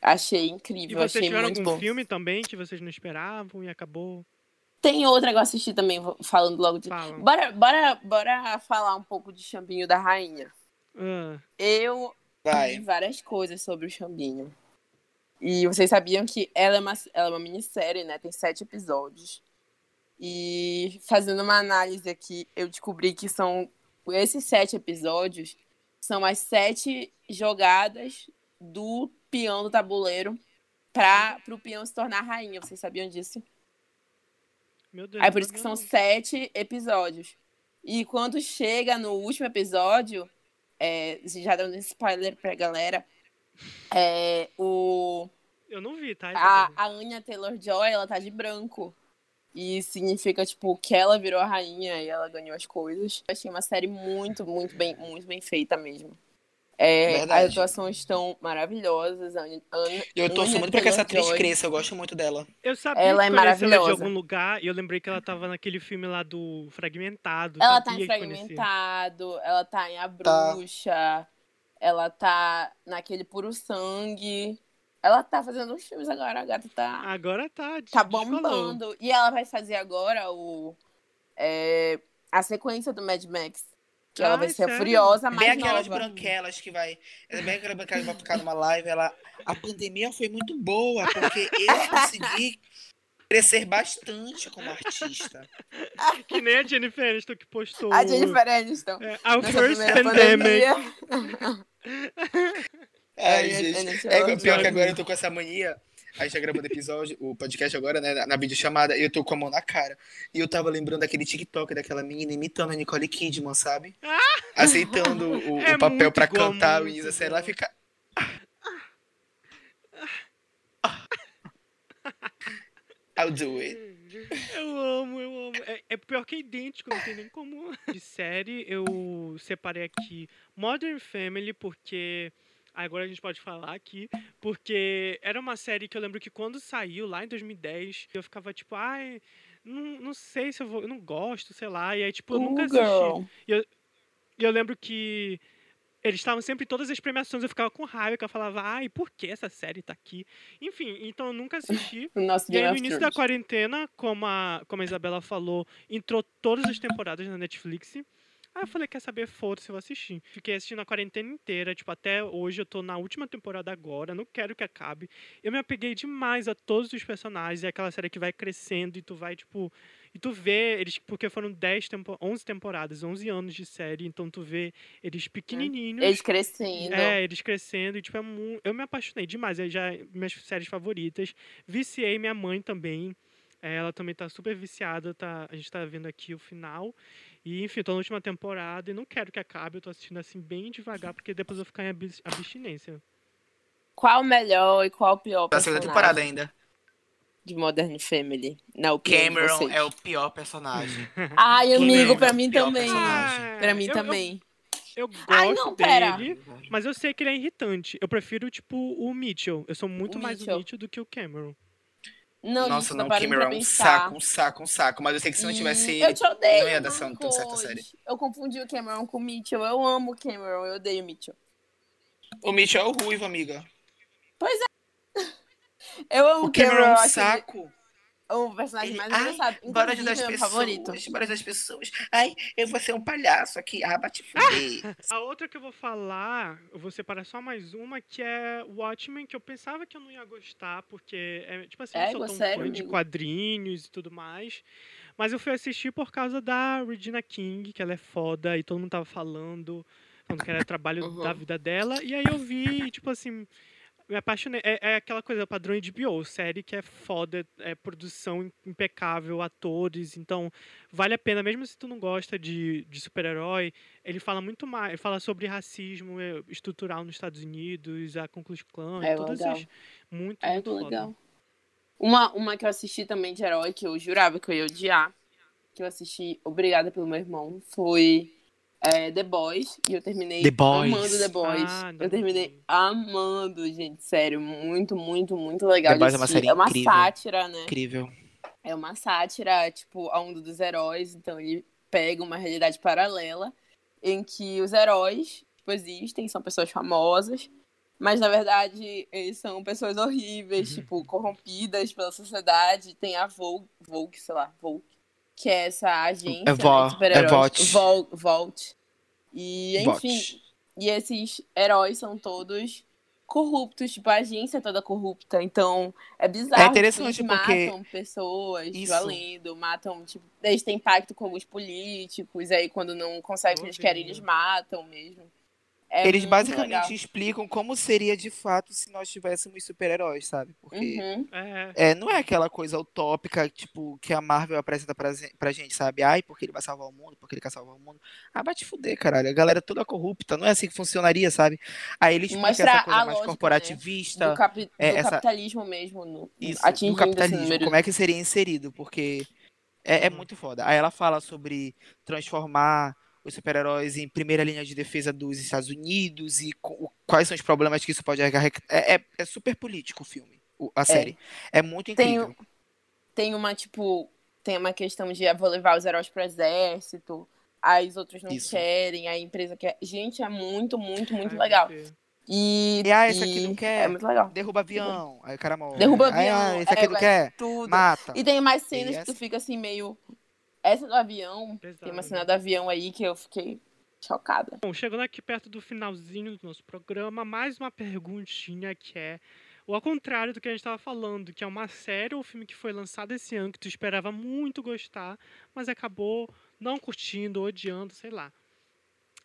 Achei E incrível, vocês achei tiveram muito algum bom. filme também que vocês não esperavam e acabou? Tem outra que eu assisti também, falando logo de. Fala. Bora, bora, bora falar um pouco de Chambinho da Rainha. Ah, Eu Vai. várias coisas sobre o Chambinho. E vocês sabiam que ela é uma, ela é uma minissérie, né? Tem sete episódios. E fazendo uma análise aqui, eu descobri que são esses sete episódios são as sete jogadas do peão do tabuleiro para o peão se tornar rainha. Vocês sabiam disso? meu Deus. Aí por isso que são sete episódios. E quando chega no último episódio, é, já dando spoiler pra galera, é, o, Eu não vi, tá? a, a Anya Taylor-Joy, ela tá de branco. E significa, tipo, que ela virou a rainha e ela ganhou as coisas. Eu achei uma série muito, muito bem, muito bem feita mesmo. É, Verdade. as atuações estão maravilhosas. A Anya, Anya, Eu torço Anya muito pra que essa atriz Taylor-Joy- cresça, eu gosto muito dela. Eu sabia ela que é conhecia ela de maravilhosa. algum lugar e eu lembrei que ela tava naquele filme lá do Fragmentado. Ela tá em conhecia. Fragmentado, ela tá em A Tá. Bruxa, ela tá naquele Puro Sangue. Ela tá fazendo uns filmes agora, a gata tá, Agora tá. tá descolou. bombando. E ela vai fazer agora o é, a sequência do Mad Max. Que ela Ai, vai ser sério? Furiosa Bem mais aquelas nova. branquelas que vai. é Bem aquela branquela que vai ficar numa live, ela. A pandemia foi muito boa, porque eu consegui crescer bastante como artista. Que nem a Jennifer Aniston que postou. A Jennifer Aniston. É, Our first pandemic. pandemia. Ai, É, gente. É, pior que já- agora eu tô com essa mania. A gente tá gravando episódio, o podcast agora, né? Na, na videochamada, e eu tô com a mão na cara. E eu tava lembrando daquele TikTok daquela menina imitando a Nicole Kidman, sabe? Aceitando o, o É papel muito pra cantar o Isa, sei lá, fica. I'll do it. Eu amo, eu amo. É, é pior que é idêntico, não tem nem como. De série, eu separei aqui Modern Family, porque. Agora a gente pode falar aqui, porque era uma série que eu lembro que quando saiu, lá em 2010, eu ficava tipo, ai, não, não sei se eu vou, eu não gosto, sei lá, e aí, tipo, eu nunca Uh, assisti. E eu lembro que eles estavam sempre em todas as premiações, eu ficava com raiva, que eu falava, ai, por que essa série tá aqui? Enfim, então eu nunca assisti. O nosso E aí, no início da quarentena, como a, como a Isabela falou, entrou todas as temporadas na Netflix. Aí eu falei, quer saber, foda-se, eu vou assistir. Fiquei assistindo a quarentena inteira, tipo, até hoje eu tô na última temporada agora, não quero que acabe. Eu me apeguei demais a todos os personagens, é aquela série que vai crescendo e tu vai, tipo... E tu vê eles, porque foram 10 tempo, 11 temporadas, 11 anos de série, então tu vê eles pequenininhos. Eles crescendo. É, eles crescendo e, tipo, é mu... eu me apaixonei demais. É já minhas séries favoritas. Viciei minha mãe também. É, Ela também tá super viciada. Tá... A gente tá vendo aqui o final. E, enfim, tô na última temporada e não quero que acabe. Eu tô assistindo assim bem devagar, porque depois eu vou ficar em abs- abstinência. Qual o melhor e qual o pior Da segunda personagem temporada ainda. de Modern Family? De Cameron é o pior personagem. Ai, amigo, é pra o mim também. personagem. Pra mim eu, também. Eu, eu gosto Ai, não, pera. dele, mas eu sei que ele é irritante. Eu prefiro, tipo, o Mitchell. Eu sou muito O mais o Mitchell. Mitchell do que o Cameron. Não, Nossa, gente, não, Cameron pra é um saco, um saco, um saco. Mas eu sei que se não tivesse ele, Eu te odeio, não ia dar tão- tão certo a Marcos. série. Eu confundi o Cameron com o Mitchell. Eu amo o Cameron, eu odeio o Mitchell. o Mitchell é o ruivo, amiga. Eu amo O o Cameron Cameron, é um saco. O personagem Ele- mais Ai, engraçado. Bora ajudar as meu pessoas. favorito. Bora ajudar as pessoas. Ai, eu vou ser um palhaço aqui. Ah, bate fuder. A outra que eu vou falar, eu vou separar só mais uma, que é Watchmen, que eu pensava que eu não ia gostar, porque, é, tipo assim, eu É, não sou tão sério, fã de amigo? quadrinhos e tudo mais. Mas eu fui assistir por causa da Regina King, que ela é foda, e todo mundo tava falando, falando que era trabalho Uhum. da vida dela. E aí eu vi, tipo assim, Me apaixonei. É, é aquela coisa, padrão HBO, série que é foda, é produção impecável, atores, então vale a pena, mesmo se tu não gosta de, de super-herói, ele fala muito mais, ele fala sobre racismo é, estrutural nos Estados Unidos, a Ku Klux Klan, É todas legal. Muito, É muito foda. legal. Uma, uma que eu assisti também de herói, que eu jurava que eu ia odiar, que eu assisti, obrigada pelo meu irmão, foi é, The Boys. E eu terminei The Boys. amando The Boys. Ah, eu terminei amando, gente, sério. Muito, muito, muito legal The Boys é uma série É uma incrível. sátira, né? Incrível. É uma sátira, tipo, a onda dos heróis. Então ele pega uma realidade paralela em que os heróis tipo, existem, são pessoas famosas, mas na verdade eles são pessoas horríveis, Uhum. tipo, corrompidas pela sociedade. Tem a Vogue, Vogue sei lá, Vogue, que é essa agência É Vo- né, de super-heróis. é Volt. Vol- Volt. E, enfim, Vote. e esses heróis são todos corruptos, tipo, a agência é toda corrupta. Então, é bizarro. É que interessante eles porque- matam pessoas Isso. valendo, matam, tipo, eles têm pacto com os políticos, aí quando não conseguem o que eles querem, eles matam mesmo. É Eles basicamente legal. explicam como seria de fato se nós tivéssemos super-heróis, sabe? Porque Uhum. É, é, não é aquela coisa utópica, tipo, que a Marvel apresenta pra, pra gente, sabe? Ai, porque ele vai salvar o mundo, porque ele quer salvar o mundo. Ah, vai te fuder, caralho. A galera é toda corrupta, não é assim que funcionaria, sabe? Aí ele explica Mostra essa a coisa mais né? corporativista. Do, capi- é, do essa- capitalismo mesmo, no, Isso, atingindo do capitalismo, como é que seria inserido, porque é, é Uhum. muito foda. Aí ela fala sobre transformar os super-heróis em primeira linha de defesa dos Estados Unidos e quais são os problemas que isso pode acarretar. É, é, é super político o filme, a série. É, muito Tem incrível. tem uma, tipo, tem uma questão de ah, vou levar os heróis pro exército, aí os outros não Isso. querem, a empresa quer. Gente, é muito, muito, muito ai, legal. E, E, ah, esse aqui não quer. É muito legal. Derruba avião, aí o cara morre. Derruba ah, avião, esse aqui é, não vai quer, Tudo. mata. E tem mais cenas E que tu fica assim, meio. Essa do avião, tem uma Pesado. cena do avião aí que eu fiquei chocada. Bom, chegando aqui perto do finalzinho do nosso programa, mais uma perguntinha que é o ao contrário do que a gente estava falando, que é uma série ou filme que foi lançado esse ano que tu esperava muito gostar, mas acabou não curtindo, odiando, sei lá.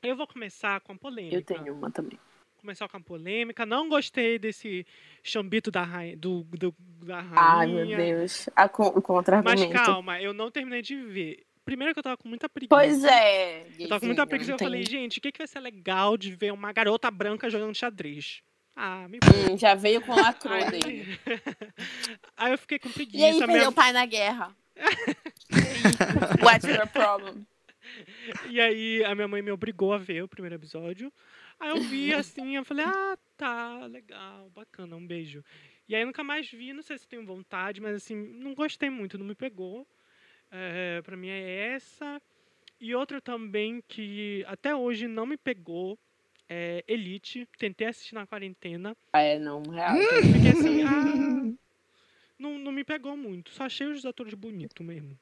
Eu vou começar com a polêmica. Eu tenho uma também. Começar com a polêmica. Não gostei desse chambito da rainha, do, do- da rainha. Ai, meu Deus. A o Mas contra-argumento. calma, eu não terminei de ver. Primeiro que eu tava com muita preguiça. Pois é. Eu tava com muita preguiça e eu tem- falei, gente, o que, que vai ser legal de ver uma garota branca jogando xadrez? Ah, me Hum, já veio com lacrou Aí- dele. Aí eu fiquei com E aí, preguiça. perdeu minha- o pai na guerra. What's your problem? E aí a minha mãe me obrigou a ver o primeiro episódio. Aí eu vi assim, eu falei, ah, tá, legal, bacana, um beijo. E aí eu nunca mais vi, não sei se tenho vontade, mas assim, não gostei muito, não me pegou. É, pra mim é essa. E outra também que até hoje não me pegou é Elite. Tentei assistir na quarentena. É, não, real. Fiquei assim, ah. Não, não me pegou muito. Só achei os atores bonitos mesmo.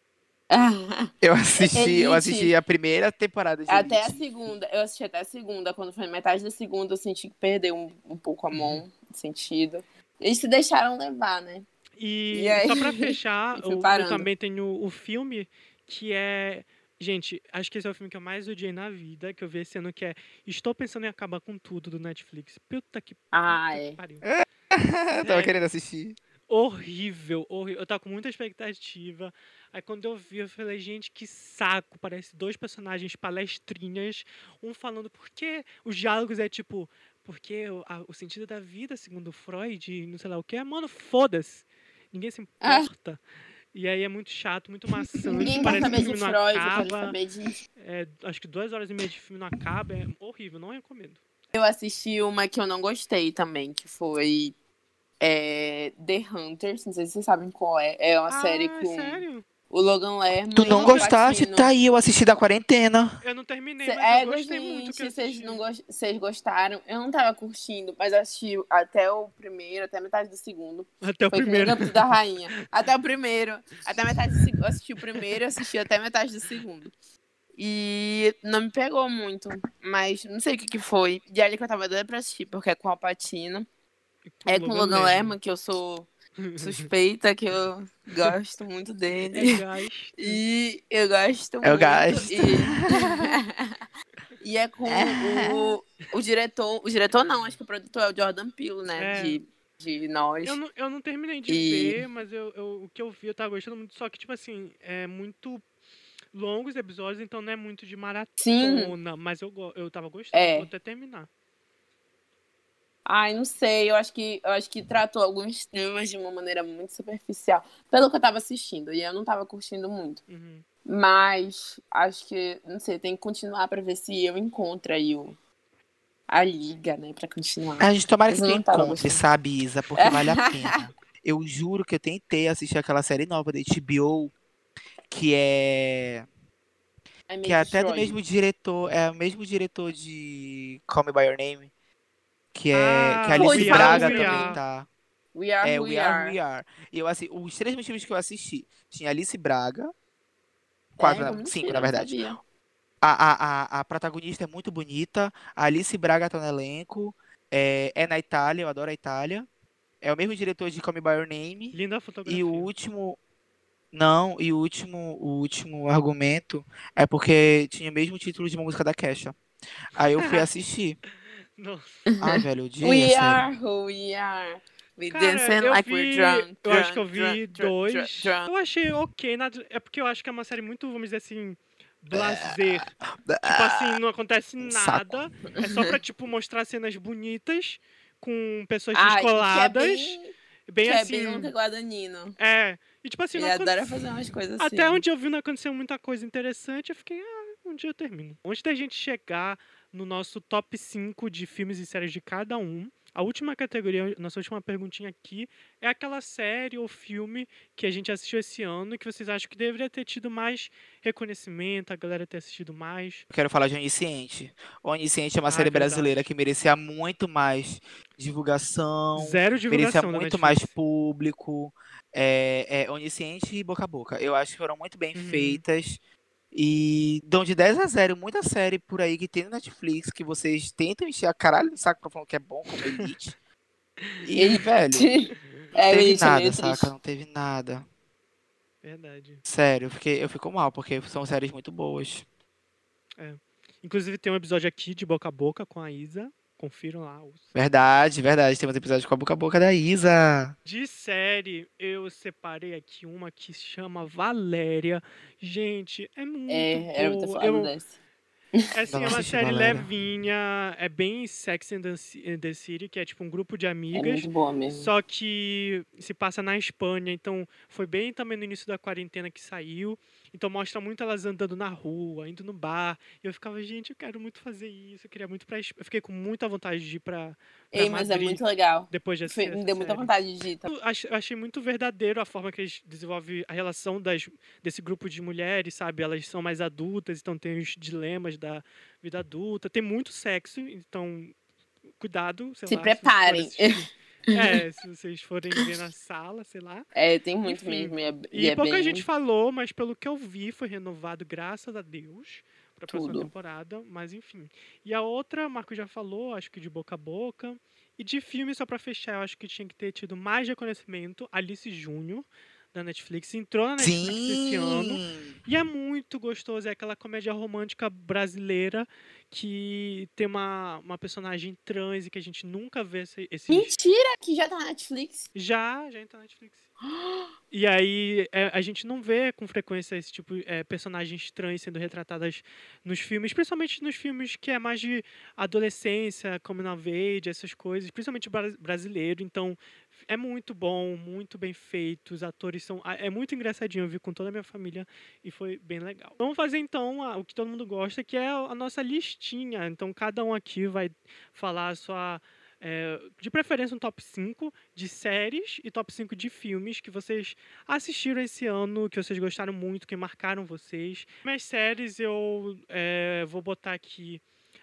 Eu assisti, eu Elite. assisti a primeira temporada de Até a Elite. segunda, eu assisti até a segunda. Quando foi metade da segunda, eu senti que perdeu um, um pouco a mão, de sentido. Eles se deixaram levar, né? E, E aí? só pra fechar, eu, eu também tenho o filme que é. Gente, acho que esse é o filme que eu mais odiei na vida, que eu vi esse ano, que é Estou Pensando em Acabar com Tudo, do Netflix. Puta que, Ah, puta que é. pariu. Eu tava É. querendo assistir. Horrível, horrível. Eu tava com muita expectativa. Aí quando eu vi, eu falei, gente, que saco. Parece dois personagens palestrinhas, um falando porque os diálogos é tipo, porque o, a- o sentido da vida, segundo Freud, e não sei lá o que, mano, foda-se. Ninguém se Ah. importa. E aí é muito chato, muito maçante. Ninguém quer saber de Freud, acaba. saber de. É, acho que duas horas e meia de filme não acaba. É horrível, não recomendo. Eu assisti uma que eu não gostei também, que foi é, The Hunters. Não sei se vocês sabem qual é. É uma série ah, com sério? o Logan Lerman. Tu não gostaste? Patino. Tá aí, eu assisti da quarentena. Eu não terminei, mas é, eu gostei gente, muito vocês não vocês gostaram. Eu não tava curtindo, mas eu assisti até o primeiro, até a metade do segundo. Até o Foi primeiro. Gambito da Rainha. Até o primeiro. Até a metade do segundo. Eu assisti o primeiro e assisti até a metade do segundo. E não me pegou muito. Mas não sei o que, que foi. E ali que eu tava doida pra assistir, porque é com o Alpatino. É com o Logan Lerman, que eu sou suspeita, que eu gosto muito dele. É. E eu gosto Eu muito. gosto. E... E é com o, o diretor. O diretor não, acho que o produtor é o Jordan Peele, né? É. De, de nós. Eu não, eu não terminei de E- ver, mas eu, eu- o que eu vi eu tava gostando muito. Só que, tipo assim, é muito longos episódios, então não é muito de maratona. Sim. Mas eu, eu tava gostando, É. vou até terminar. Ai, não sei. Eu acho que eu acho que tratou alguns temas de uma maneira muito superficial. Pelo que eu tava assistindo. E eu não tava curtindo muito. Uhum. Mas acho que, não sei, tem que continuar pra ver se eu encontro aí o, a liga, né? Pra continuar. A gente tomara Mas que tu tava encontre, sabe, Isa? Porque vale a pena. Eu juro que eu tentei assistir aquela série nova da HBO, que é. Ai, Que me é até do mesmo diretor. É o mesmo diretor de Call Me By Your Name. Que é. Ah, que a Alice We Are Braga We também Are. tá. We are É, who We Are Who We Are. E eu, assim, os três motivos que eu assisti. Tinha Alice Braga. Quatro, É, mentira, cinco, na verdade. A, a, a, a protagonista é muito bonita. A Alice Braga tá no elenco. É, é na Itália, eu adoro a Itália. É o mesmo diretor de Call Me By Your Name. Linda a fotografia. E o último. Não, e o último, o último argumento é porque tinha o mesmo título de uma música da Kesha. Aí eu fui assistir. Não. Ai, velho, o dia We are who we are. We Cara, dancing like vi, we're drunk. eu acho que eu vi drunk, dois. drunk, drunk. Eu achei ok, nada, é porque eu acho que é uma série muito, vamos dizer assim, blazer. Tipo assim, não acontece Saco. nada. É só pra, tipo, mostrar cenas bonitas com pessoas Ai, descoladas. Que é bem, bem que é assim. bem Luca Guadagnino. É. E tipo assim, Ele não adora aconte- fazer umas coisas assim. Até onde eu vi não aconteceu muita coisa interessante, eu fiquei, ah, um dia eu termino. Antes da gente chegar no nosso top 5 de filmes e séries de cada um, a última categoria, nossa última perguntinha aqui, é aquela série ou filme que a gente assistiu esse ano e que vocês acham que deveria ter tido mais reconhecimento, a galera ter assistido mais. Eu quero falar de Onisciente. Onisciente é uma Ah, série verdade. brasileira que merecia muito mais divulgação, Zero merecia divulgação da muito mais público. É, é Onisciente e Boca a Boca. Eu acho que foram muito bem Uhum. feitas. E dão de 10 a 0 muita série por aí que tem no Netflix que vocês tentam encher a caralho do saco pra falar que é bom, como Elite. E, Elite. velho, não É, teve é nada, meio saca? triste. Não teve nada. Verdade. Sério, eu, fiquei, eu fico mal, porque são séries muito boas. Inclusive tem um episódio aqui de Boca a Boca com a Isa. Confiram lá. os- Verdade, verdade. Temos episódio com a boca a boca da Isa. De série, eu separei aqui uma que se chama Valéria. Gente, é muito É, era falado Eu, dessa. É assim, é uma série Valéria. levinha, é bem Sex and the City, que é tipo um grupo de É amigas. muito boa mesmo. Só que se passa na Espanha, então foi bem também no início da quarentena que saiu. Então mostra muito elas andando na rua, indo no bar. E eu ficava, gente, eu quero muito fazer isso, eu queria muito pra. Eu fiquei com muita vontade de ir pra, pra Ei, mas é Madrid muito legal. depois de Foi- me deu muita série. vontade de ir. Eu ach- eu achei muito verdadeiro a forma que eles desenvolvem a relação das, desse grupo de mulheres, sabe? Elas são mais adultas, então tem os dilemas da vida adulta. Tem muito sexo, então cuidado, sei Se lá. preparem. assistir. é, se vocês forem ver na sala, sei lá. É, tem muito Enfim. mesmo. E, é, E, e é pouca bem... gente falou, mas pelo que eu vi, foi renovado, graças a Deus, para a próxima temporada. Mas enfim. E a outra, o Marco já falou, acho que de boca a boca. E de filme, só para fechar, eu acho que tinha que ter tido mais reconhecimento. Alice Júnior, da Netflix, entrou na Netflix esse ano. Sim! E é muito gostoso, é aquela comédia romântica brasileira que tem uma, uma personagem trans e que a gente nunca vê esse, esses. Mentira, que já tá na Netflix. Já, já entra na Netflix. E aí é, a gente não vê com frequência esse tipo de é, personagens trans sendo retratadas nos filmes, principalmente nos filmes que é mais de adolescência, coming of age, essas coisas, principalmente bra- brasileiro. Então é muito bom, muito bem feito. Os atores são. ah, É muito engraçadinho, eu vi com toda a minha família e foi bem legal. Vamos fazer então a- o que todo mundo gosta, que é a nossa listinha. Então cada um aqui vai falar a sua. é, de preferência um top 5 de séries e top 5 de filmes que vocês assistiram esse ano, que vocês gostaram muito, que marcaram vocês. Minhas séries eu é, vou botar aqui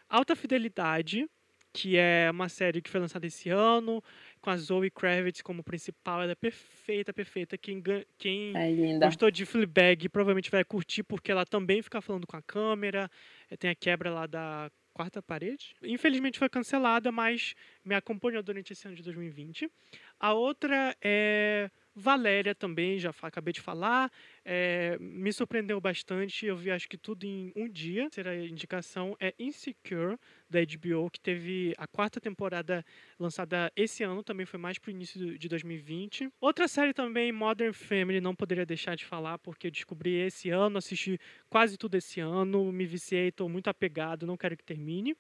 Alta Fidelidade, que é uma série que foi lançada esse ano, com a Zoe Kravitz como principal. Ela é perfeita, perfeita. Quem, quem É gostou de Fleabag provavelmente vai curtir, porque ela também fica falando com a câmera. eh, Tem a quebra lá da quarta parede. Infelizmente foi cancelada, mas me acompanhou durante esse ano de 2020. A outra é Valéria também, já acabei de falar, é, me surpreendeu bastante. Eu vi acho que tudo em um dia. A indicação é Insecure, da HBO, que teve a quarta temporada lançada esse ano, também foi mais pro início de 2020. Outra série também, Modern Family, não poderia deixar de falar, porque descobri esse ano, assisti quase tudo esse ano, me viciei, estou muito apegado, não quero que termine.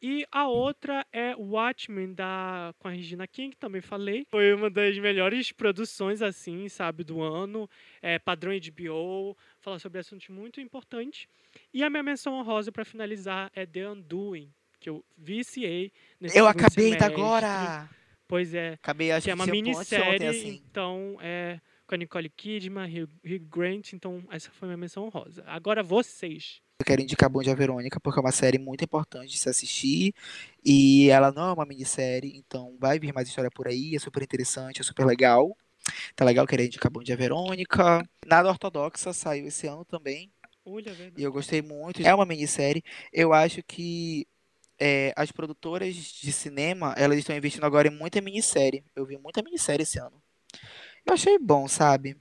E a outra é Watchmen, da, com a Regina King, também falei. Foi uma das melhores produções, assim, sabe, do ano. É, padrão HBO, fala sobre assuntos muito importantes. E a minha menção honrosa, para finalizar, é The Undoing, que eu viciei nesse Eu acabei semestre. agora! Pois é. Acabei, acho que é uma minissérie, assim. então é com a Nicole Kidman, Hugh, Hugh Grant, então essa foi a minha menção honrosa. Agora vocês. Eu quero indicar Bom Dia Verônica, porque é uma série muito importante de se assistir. E ela não é uma minissérie, então vai vir mais história por aí. É super interessante, é super legal. Tá legal, querer indicar Bom Dia Verônica. Nada Ortodoxa saiu esse ano também. Olha, velho. E eu gostei muito. É uma minissérie. Eu acho que é, as produtoras de cinema, elas estão investindo agora em muita minissérie. Eu vi muita minissérie esse ano. Eu achei bom, sabe?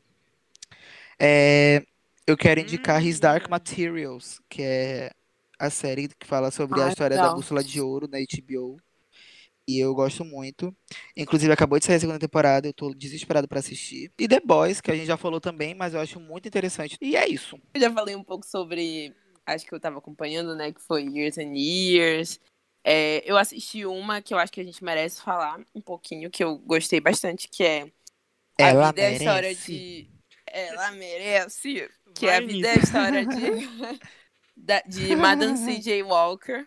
É, eu quero indicar His Dark Hum. Materials, que é a série que fala sobre a Ah, história da legal. Bússola de Ouro na HBO. E eu gosto muito. Inclusive, acabou de sair a segunda temporada, eu tô desesperado pra assistir. E The Boys, que a gente já falou também, mas eu acho muito interessante. E é isso. Eu já falei um pouco sobre. Acho que eu tava acompanhando, né? Que foi Years and Years. É, eu assisti uma que eu acho que a gente merece falar um pouquinho, que eu gostei bastante, que é A Ela Vida é a História merece. de. Ela merece. Que é a Vai, vida é a história de. da- de Madame C.J. Walker.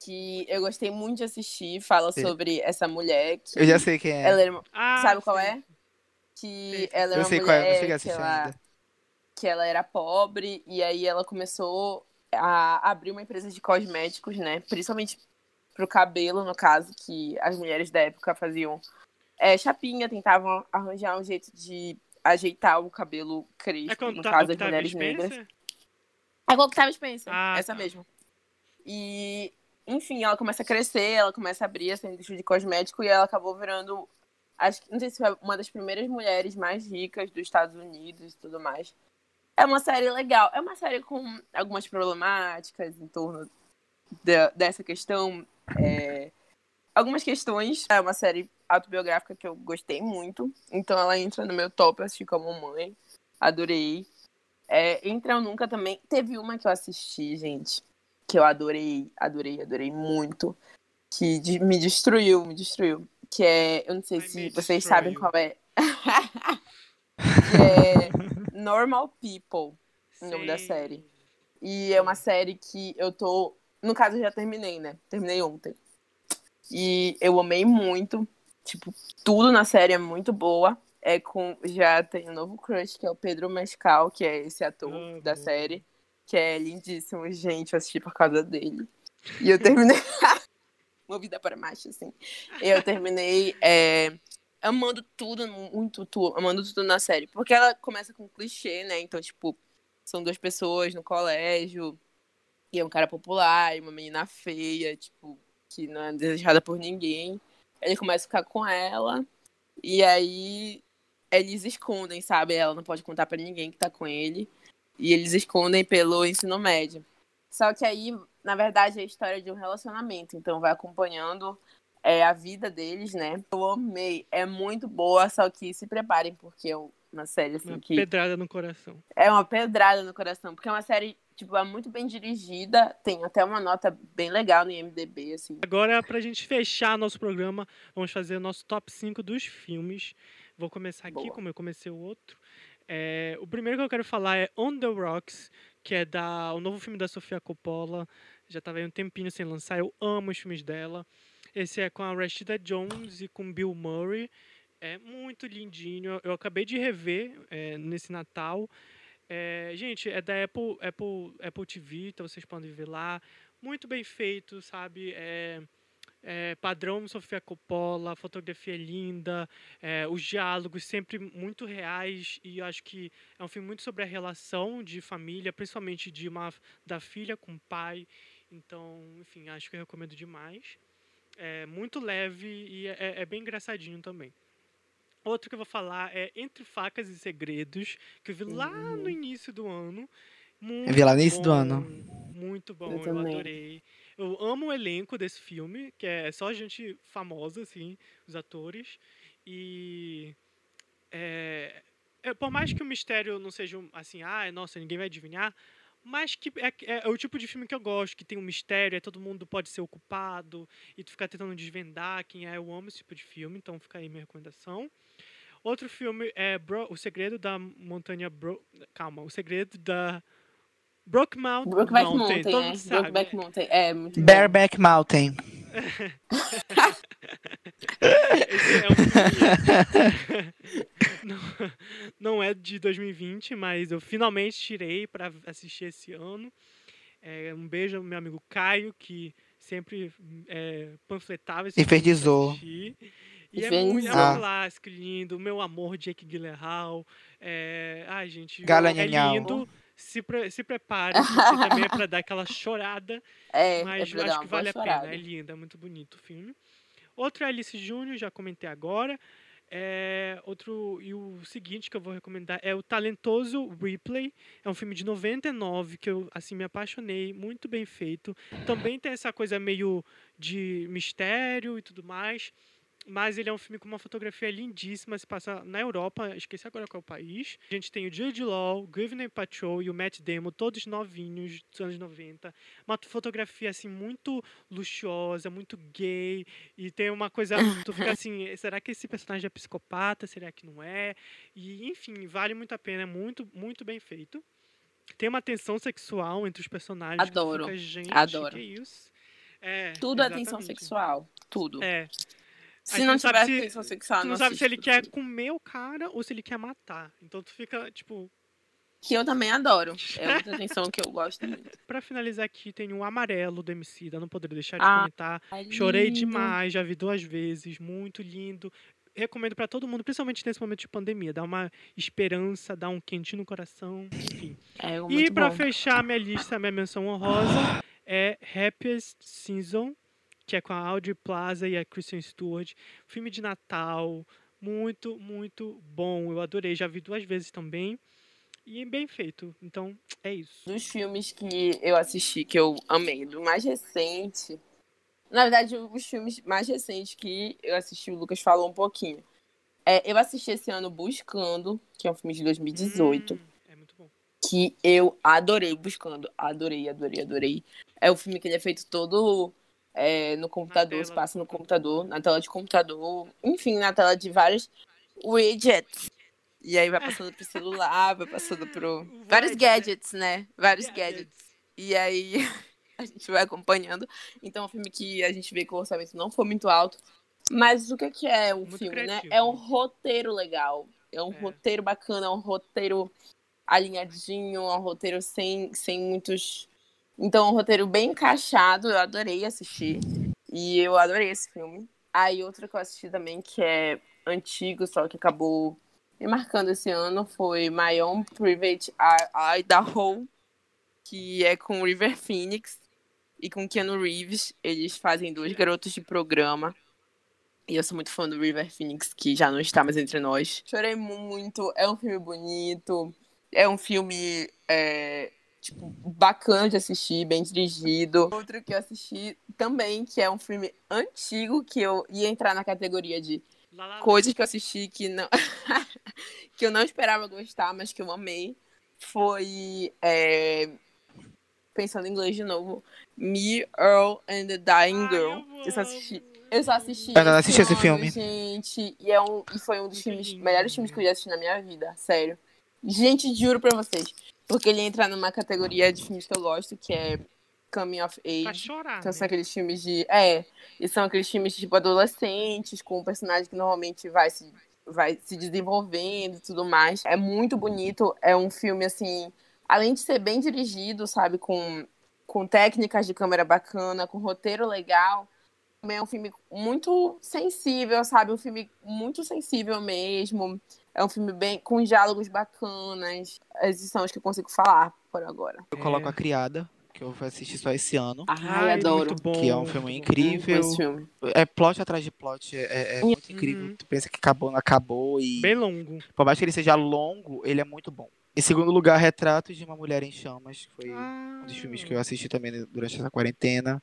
Que eu gostei muito de assistir. Fala Sim. sobre essa mulher. Que Eu já sei quem é. Ela era uma- Ah, sabe qual sei. é? Que Sei. ela era Eu uma sei qual é, eu não mulher cheguei a que ela, ainda. que ela era pobre e aí ela começou a abrir uma empresa de cosméticos, né? Principalmente pro cabelo, no caso, que as mulheres da época faziam é, chapinha, tentavam arranjar um jeito de ajeitar o cabelo crespo, É no Ta- caso das mulheres negras. Spencer? É com a Octavia Spencer, Ah, essa tá. mesmo. E, enfim, ela começa a crescer, ela começa a abrir essa indústria de cosmético e ela acabou virando, acho que, não sei se foi uma das primeiras mulheres mais ricas dos Estados Unidos e tudo mais. É uma série legal, é uma série com algumas problemáticas em torno da- dessa questão, é, algumas questões. É uma série autobiográfica que eu gostei muito, então ela entra no meu top, assisti como mãe, adorei. É, Entra ou Nunca também. Teve uma que eu assisti, gente, que eu adorei, adorei, adorei muito. Que de- me destruiu, me destruiu. Que é. Eu não sei I se vocês Destroy sabem qual é. que é Normal People, o nome da série. E é uma série que eu tô. No caso, eu já terminei, né? Terminei ontem. E eu amei muito. Tipo, tudo na série é muito boa. É com. Já tem um novo crush, que é o Pedro Mescal, que é esse ator Ah, da série. Que é lindíssimo, gente. Eu assisti por causa dele. E eu terminei. Movida para macho, assim. Eu terminei é, amando tudo, muito tudo, amando tudo na série. Porque ela começa com clichê, né? Então, tipo, são duas pessoas no colégio. E é um cara popular e uma menina feia, tipo, que não é desejada por ninguém. Ele começa a ficar com ela. E aí eles escondem, sabe? Ela não pode contar pra ninguém que tá com ele. E eles escondem pelo ensino médio. Só que aí, na verdade, é a história de um relacionamento. Então vai acompanhando é, a vida deles, né? Eu amei. É muito boa, só que se preparem, porque é uma série assim Uma que. pedrada no coração. É uma pedrada no coração, porque é uma série, tipo, é muito bem dirigida, tem até uma nota bem legal no IMDB, assim. Agora, pra gente fechar nosso programa, vamos fazer o nosso top 5 dos filmes. Vou começar aqui, Boa. como eu comecei o outro. É, o primeiro que eu quero falar é On the Rocks, que é da, o novo filme da Sofia Coppola. Já tava aí um tempinho sem lançar, eu amo os filmes dela. Esse é com a Rashida Jones e com Bill Murray. É muito lindinho. Eu acabei de rever é, nesse Natal. É, gente, é da Apple, Apple, Apple TV, então vocês podem ver lá. Muito bem feito, sabe? É, é, padrão Sofia Coppola, a fotografia é linda, é, os diálogos sempre muito reais e acho que é um filme muito sobre a relação de família, principalmente de uma da filha com o pai. Então, enfim, acho que eu recomendo demais. É muito leve e é, é bem engraçadinho também. Outro que eu vou falar é Entre Facas e Segredos, que eu vi lá no início do ano. Muito Eu vi lá no início do bom, ano. Muito bom, Eu eu, adorei. Eu amo o elenco desse filme, que é só gente famosa, assim, os atores. E. É, é, por mais que o mistério não seja assim, ah, nossa, ninguém vai adivinhar, mas que é, é- é o tipo de filme que eu gosto, que tem um mistério, é todo mundo pode ser ocupado, e tu fica tentando desvendar quem é. Eu amo esse tipo de filme, então fica aí minha recomendação. Outro filme é Bro- O Segredo da Montanha Bro... Calma, O Segredo da Brokeback Brokeback Mountain. Mountain, todo é. sabe. Brokeback Mountain. É, muito bom. Bareback Mountain. Esse é um filme... não, não é de 2020, mas eu finalmente tirei para assistir esse ano. É, um beijo ao meu amigo Caio, que sempre é, panfletava esse filme Infernizou. assistir. E é, muito, é um Infernizou. clássico lindo. Meu amor, Jake Gyllenhaal. É, ai, gente, é Galanhanhau. lindo. Se, pre- se prepare, porque também é pra dar aquela chorada. É, Mas é eu dar acho que vale a chorada. pena. É lindo, é muito bonito o filme. Outro é Alice Júnior, já comentei agora. É, outro e o seguinte que eu vou recomendar é o Talentoso Ripley. É um filme de 99 que eu assim me apaixonei, muito bem feito. Também tem essa coisa meio de mistério e tudo mais. Mas ele é um filme com uma fotografia lindíssima, se passa na Europa, esqueci agora qual é o país. A gente tem o Jude Law, o Gwyneth Paltrow e o Matt Damon, todos novinhos, dos anos 90. Uma fotografia, assim, muito luxuosa, muito gay. E tem uma coisa, tu fica assim, será que esse personagem é psicopata? Será que não é? E, enfim, vale muito a pena, é muito, muito bem feito. Tem uma tensão sexual entre os personagens. Adoro, fica, gente, adoro. que isso? É, Tudo é tensão exatamente. sexual. Tudo. É, Se não não tiver se- tensão sexual, tu não não sabe se ele quer comer o cara ou se ele quer matar. Então tu fica, tipo, Que eu também adoro. É outra tensão que eu gosto muito. pra finalizar aqui, tem o amarelo do Emicida, não poderia deixar de Ah, comentar. Chorei Lindo. demais, já vi duas vezes, muito lindo. Recomendo pra todo mundo, principalmente nesse momento de pandemia. Dá uma esperança, dá um quentinho no coração, enfim. É E bom. fechar minha lista, minha menção honrosa é Happiest Season, que é com a Audrey Plaza e a Kristen Stewart. Filme de Natal, muito, muito bom. Eu adorei, já vi duas vezes também. E bem feito. Então, é isso. Dos filmes que eu assisti, que eu amei, do mais recente. Na verdade, os filmes mais recentes que eu assisti, o Lucas falou um pouquinho. É, eu assisti esse ano Buscando, que é um filme de 2018. Hum, é muito bom. que eu adorei buscando. Adorei, adorei, adorei. É o filme que ele é feito todo é, no computador, se passa no computador, na tela de computador, enfim, na tela de vários widgets. E aí vai passando pro celular, vai passando pro. Vários gadgets, né? Vários Gadgets. E aí a gente vai acompanhando. Então é um filme que a gente vê que o orçamento não foi muito alto. Mas o que que é o Muito filme, criativo, né? É um né? roteiro legal. É um É. roteiro bacana, é um roteiro alinhadinho, é um roteiro sem, sem muitos. Então, um roteiro bem encaixado. Eu adorei assistir. E eu adorei esse filme. Aí, outro que eu assisti também, que é antigo, só que acabou me marcando esse ano, foi My Own Private Idaho, que é com River Phoenix e com Keanu Reeves. Eles fazem dois garotos de programa. E eu sou muito fã do River Phoenix, que já não está mais entre nós. Chorei muito, é um filme bonito, é um filme, é, tipo, bacana de assistir, bem dirigido. Outro que eu assisti também, que é um filme antigo, que eu ia entrar na categoria de coisas que eu assisti que não que eu não esperava gostar, mas que eu amei, foi é, pensando em inglês de novo, Me, Earl and the Dying Ai, Girl. eu Eu só assisti, eu só assisti Eu não assisti esse filme. gente, e é um e foi um dos Muito filmes, melhores filmes que eu já assisti na minha vida, sério. Gente, juro pra vocês, porque ele entra numa categoria de filmes que eu gosto, que é Coming of Pra Age. chorar. Então são né? aqueles filmes de. É, e são aqueles filmes tipo adolescentes, com um personagem que normalmente vai se, vai se desenvolvendo e tudo mais. É muito bonito. É um filme, assim, além de ser bem dirigido, sabe, com, com técnicas de câmera bacana, com roteiro legal. Também é um filme muito sensível, sabe? Um filme muito sensível mesmo. É um filme bem com diálogos bacanas. Esses são que eu consigo falar por agora. Eu coloco É. a criada. que eu assisti só esse ano. Ai, adoro. Muito bom. Que é um filme incrível. filme. É plot atrás de plot, é, é muito incrível. Uhum. Tu pensa que acabou, não acabou e Bem longo. por mais que ele seja longo, ele é muito bom. Em segundo lugar, Retrato de uma Mulher em Chamas, que foi Ah, um dos filmes que eu assisti também durante essa quarentena.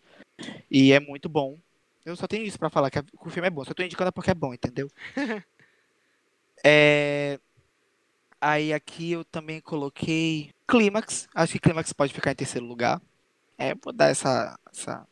E é muito bom. Eu só tenho isso pra falar, que o filme é bom. Só tô indicando porque é bom, entendeu? É, Aí aqui eu também coloquei Clímax. Acho que Clímax pode ficar em terceiro lugar. É, vou dar essa, essa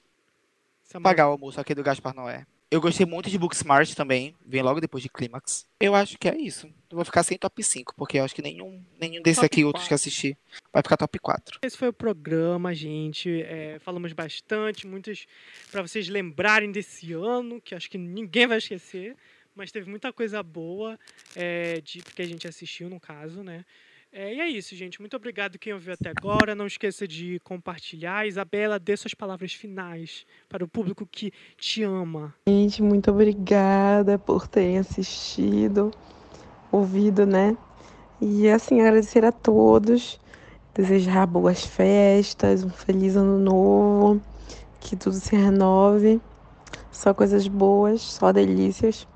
essa pagar o almoço aqui do Gaspar Noé. Eu gostei muito de Booksmart também, vem logo depois de Clímax. Eu acho que é isso. Eu vou ficar sem top 5, porque eu acho que nenhum, nenhum desses Top aqui, outros que assisti, vai ficar top 4. Esse foi o programa, gente. É, falamos bastante, muitas para vocês lembrarem desse ano, que acho que ninguém vai esquecer. Mas teve muita coisa boa é, de que a gente assistiu, no caso, né? É, e é isso, gente. Muito obrigado quem ouviu até agora. Não esqueça de compartilhar. Isabela, dê suas palavras finais para o público que te ama. Gente, muito obrigada por terem assistido, ouvido, né? E assim, agradecer a todos, desejar boas festas, um feliz ano novo, que tudo se renove, só coisas boas, só delícias.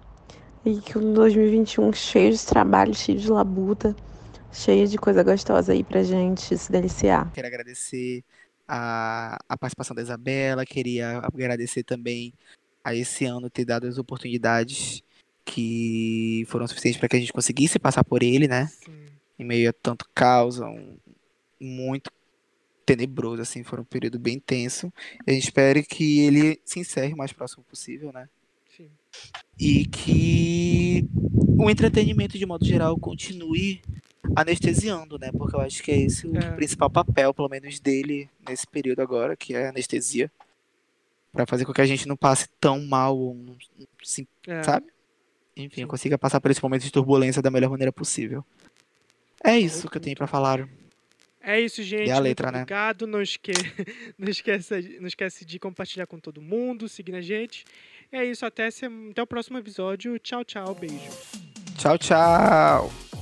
E que um 2021 cheio de trabalho, cheio de labuta, cheio de coisa gostosa aí pra gente se deliciar. Quero agradecer a, a participação da Isabela, queria agradecer também a esse ano ter dado as oportunidades que foram suficientes para que a gente conseguisse passar por ele, né? Sim. Em meio a tanto caos, um, muito tenebroso, assim, foi um período bem tenso. E a gente espera que ele se encerre o mais próximo possível, né? E que o entretenimento de modo geral continue anestesiando, né? Porque eu acho que é esse o É. principal papel, pelo menos dele nesse período agora, que é a anestesia, Pra fazer com que a gente não passe tão mal, assim, É. sabe? Enfim, consiga passar por esse momento de turbulência da melhor maneira possível. É isso que eu tenho pra falar. É isso, gente. E a letra, Muito né? obrigado. Não, esque... não, esqueça... não esquece de compartilhar com todo mundo, seguir a gente. É isso. Até, até o próximo episódio. Tchau, tchau. Beijo. Tchau, tchau!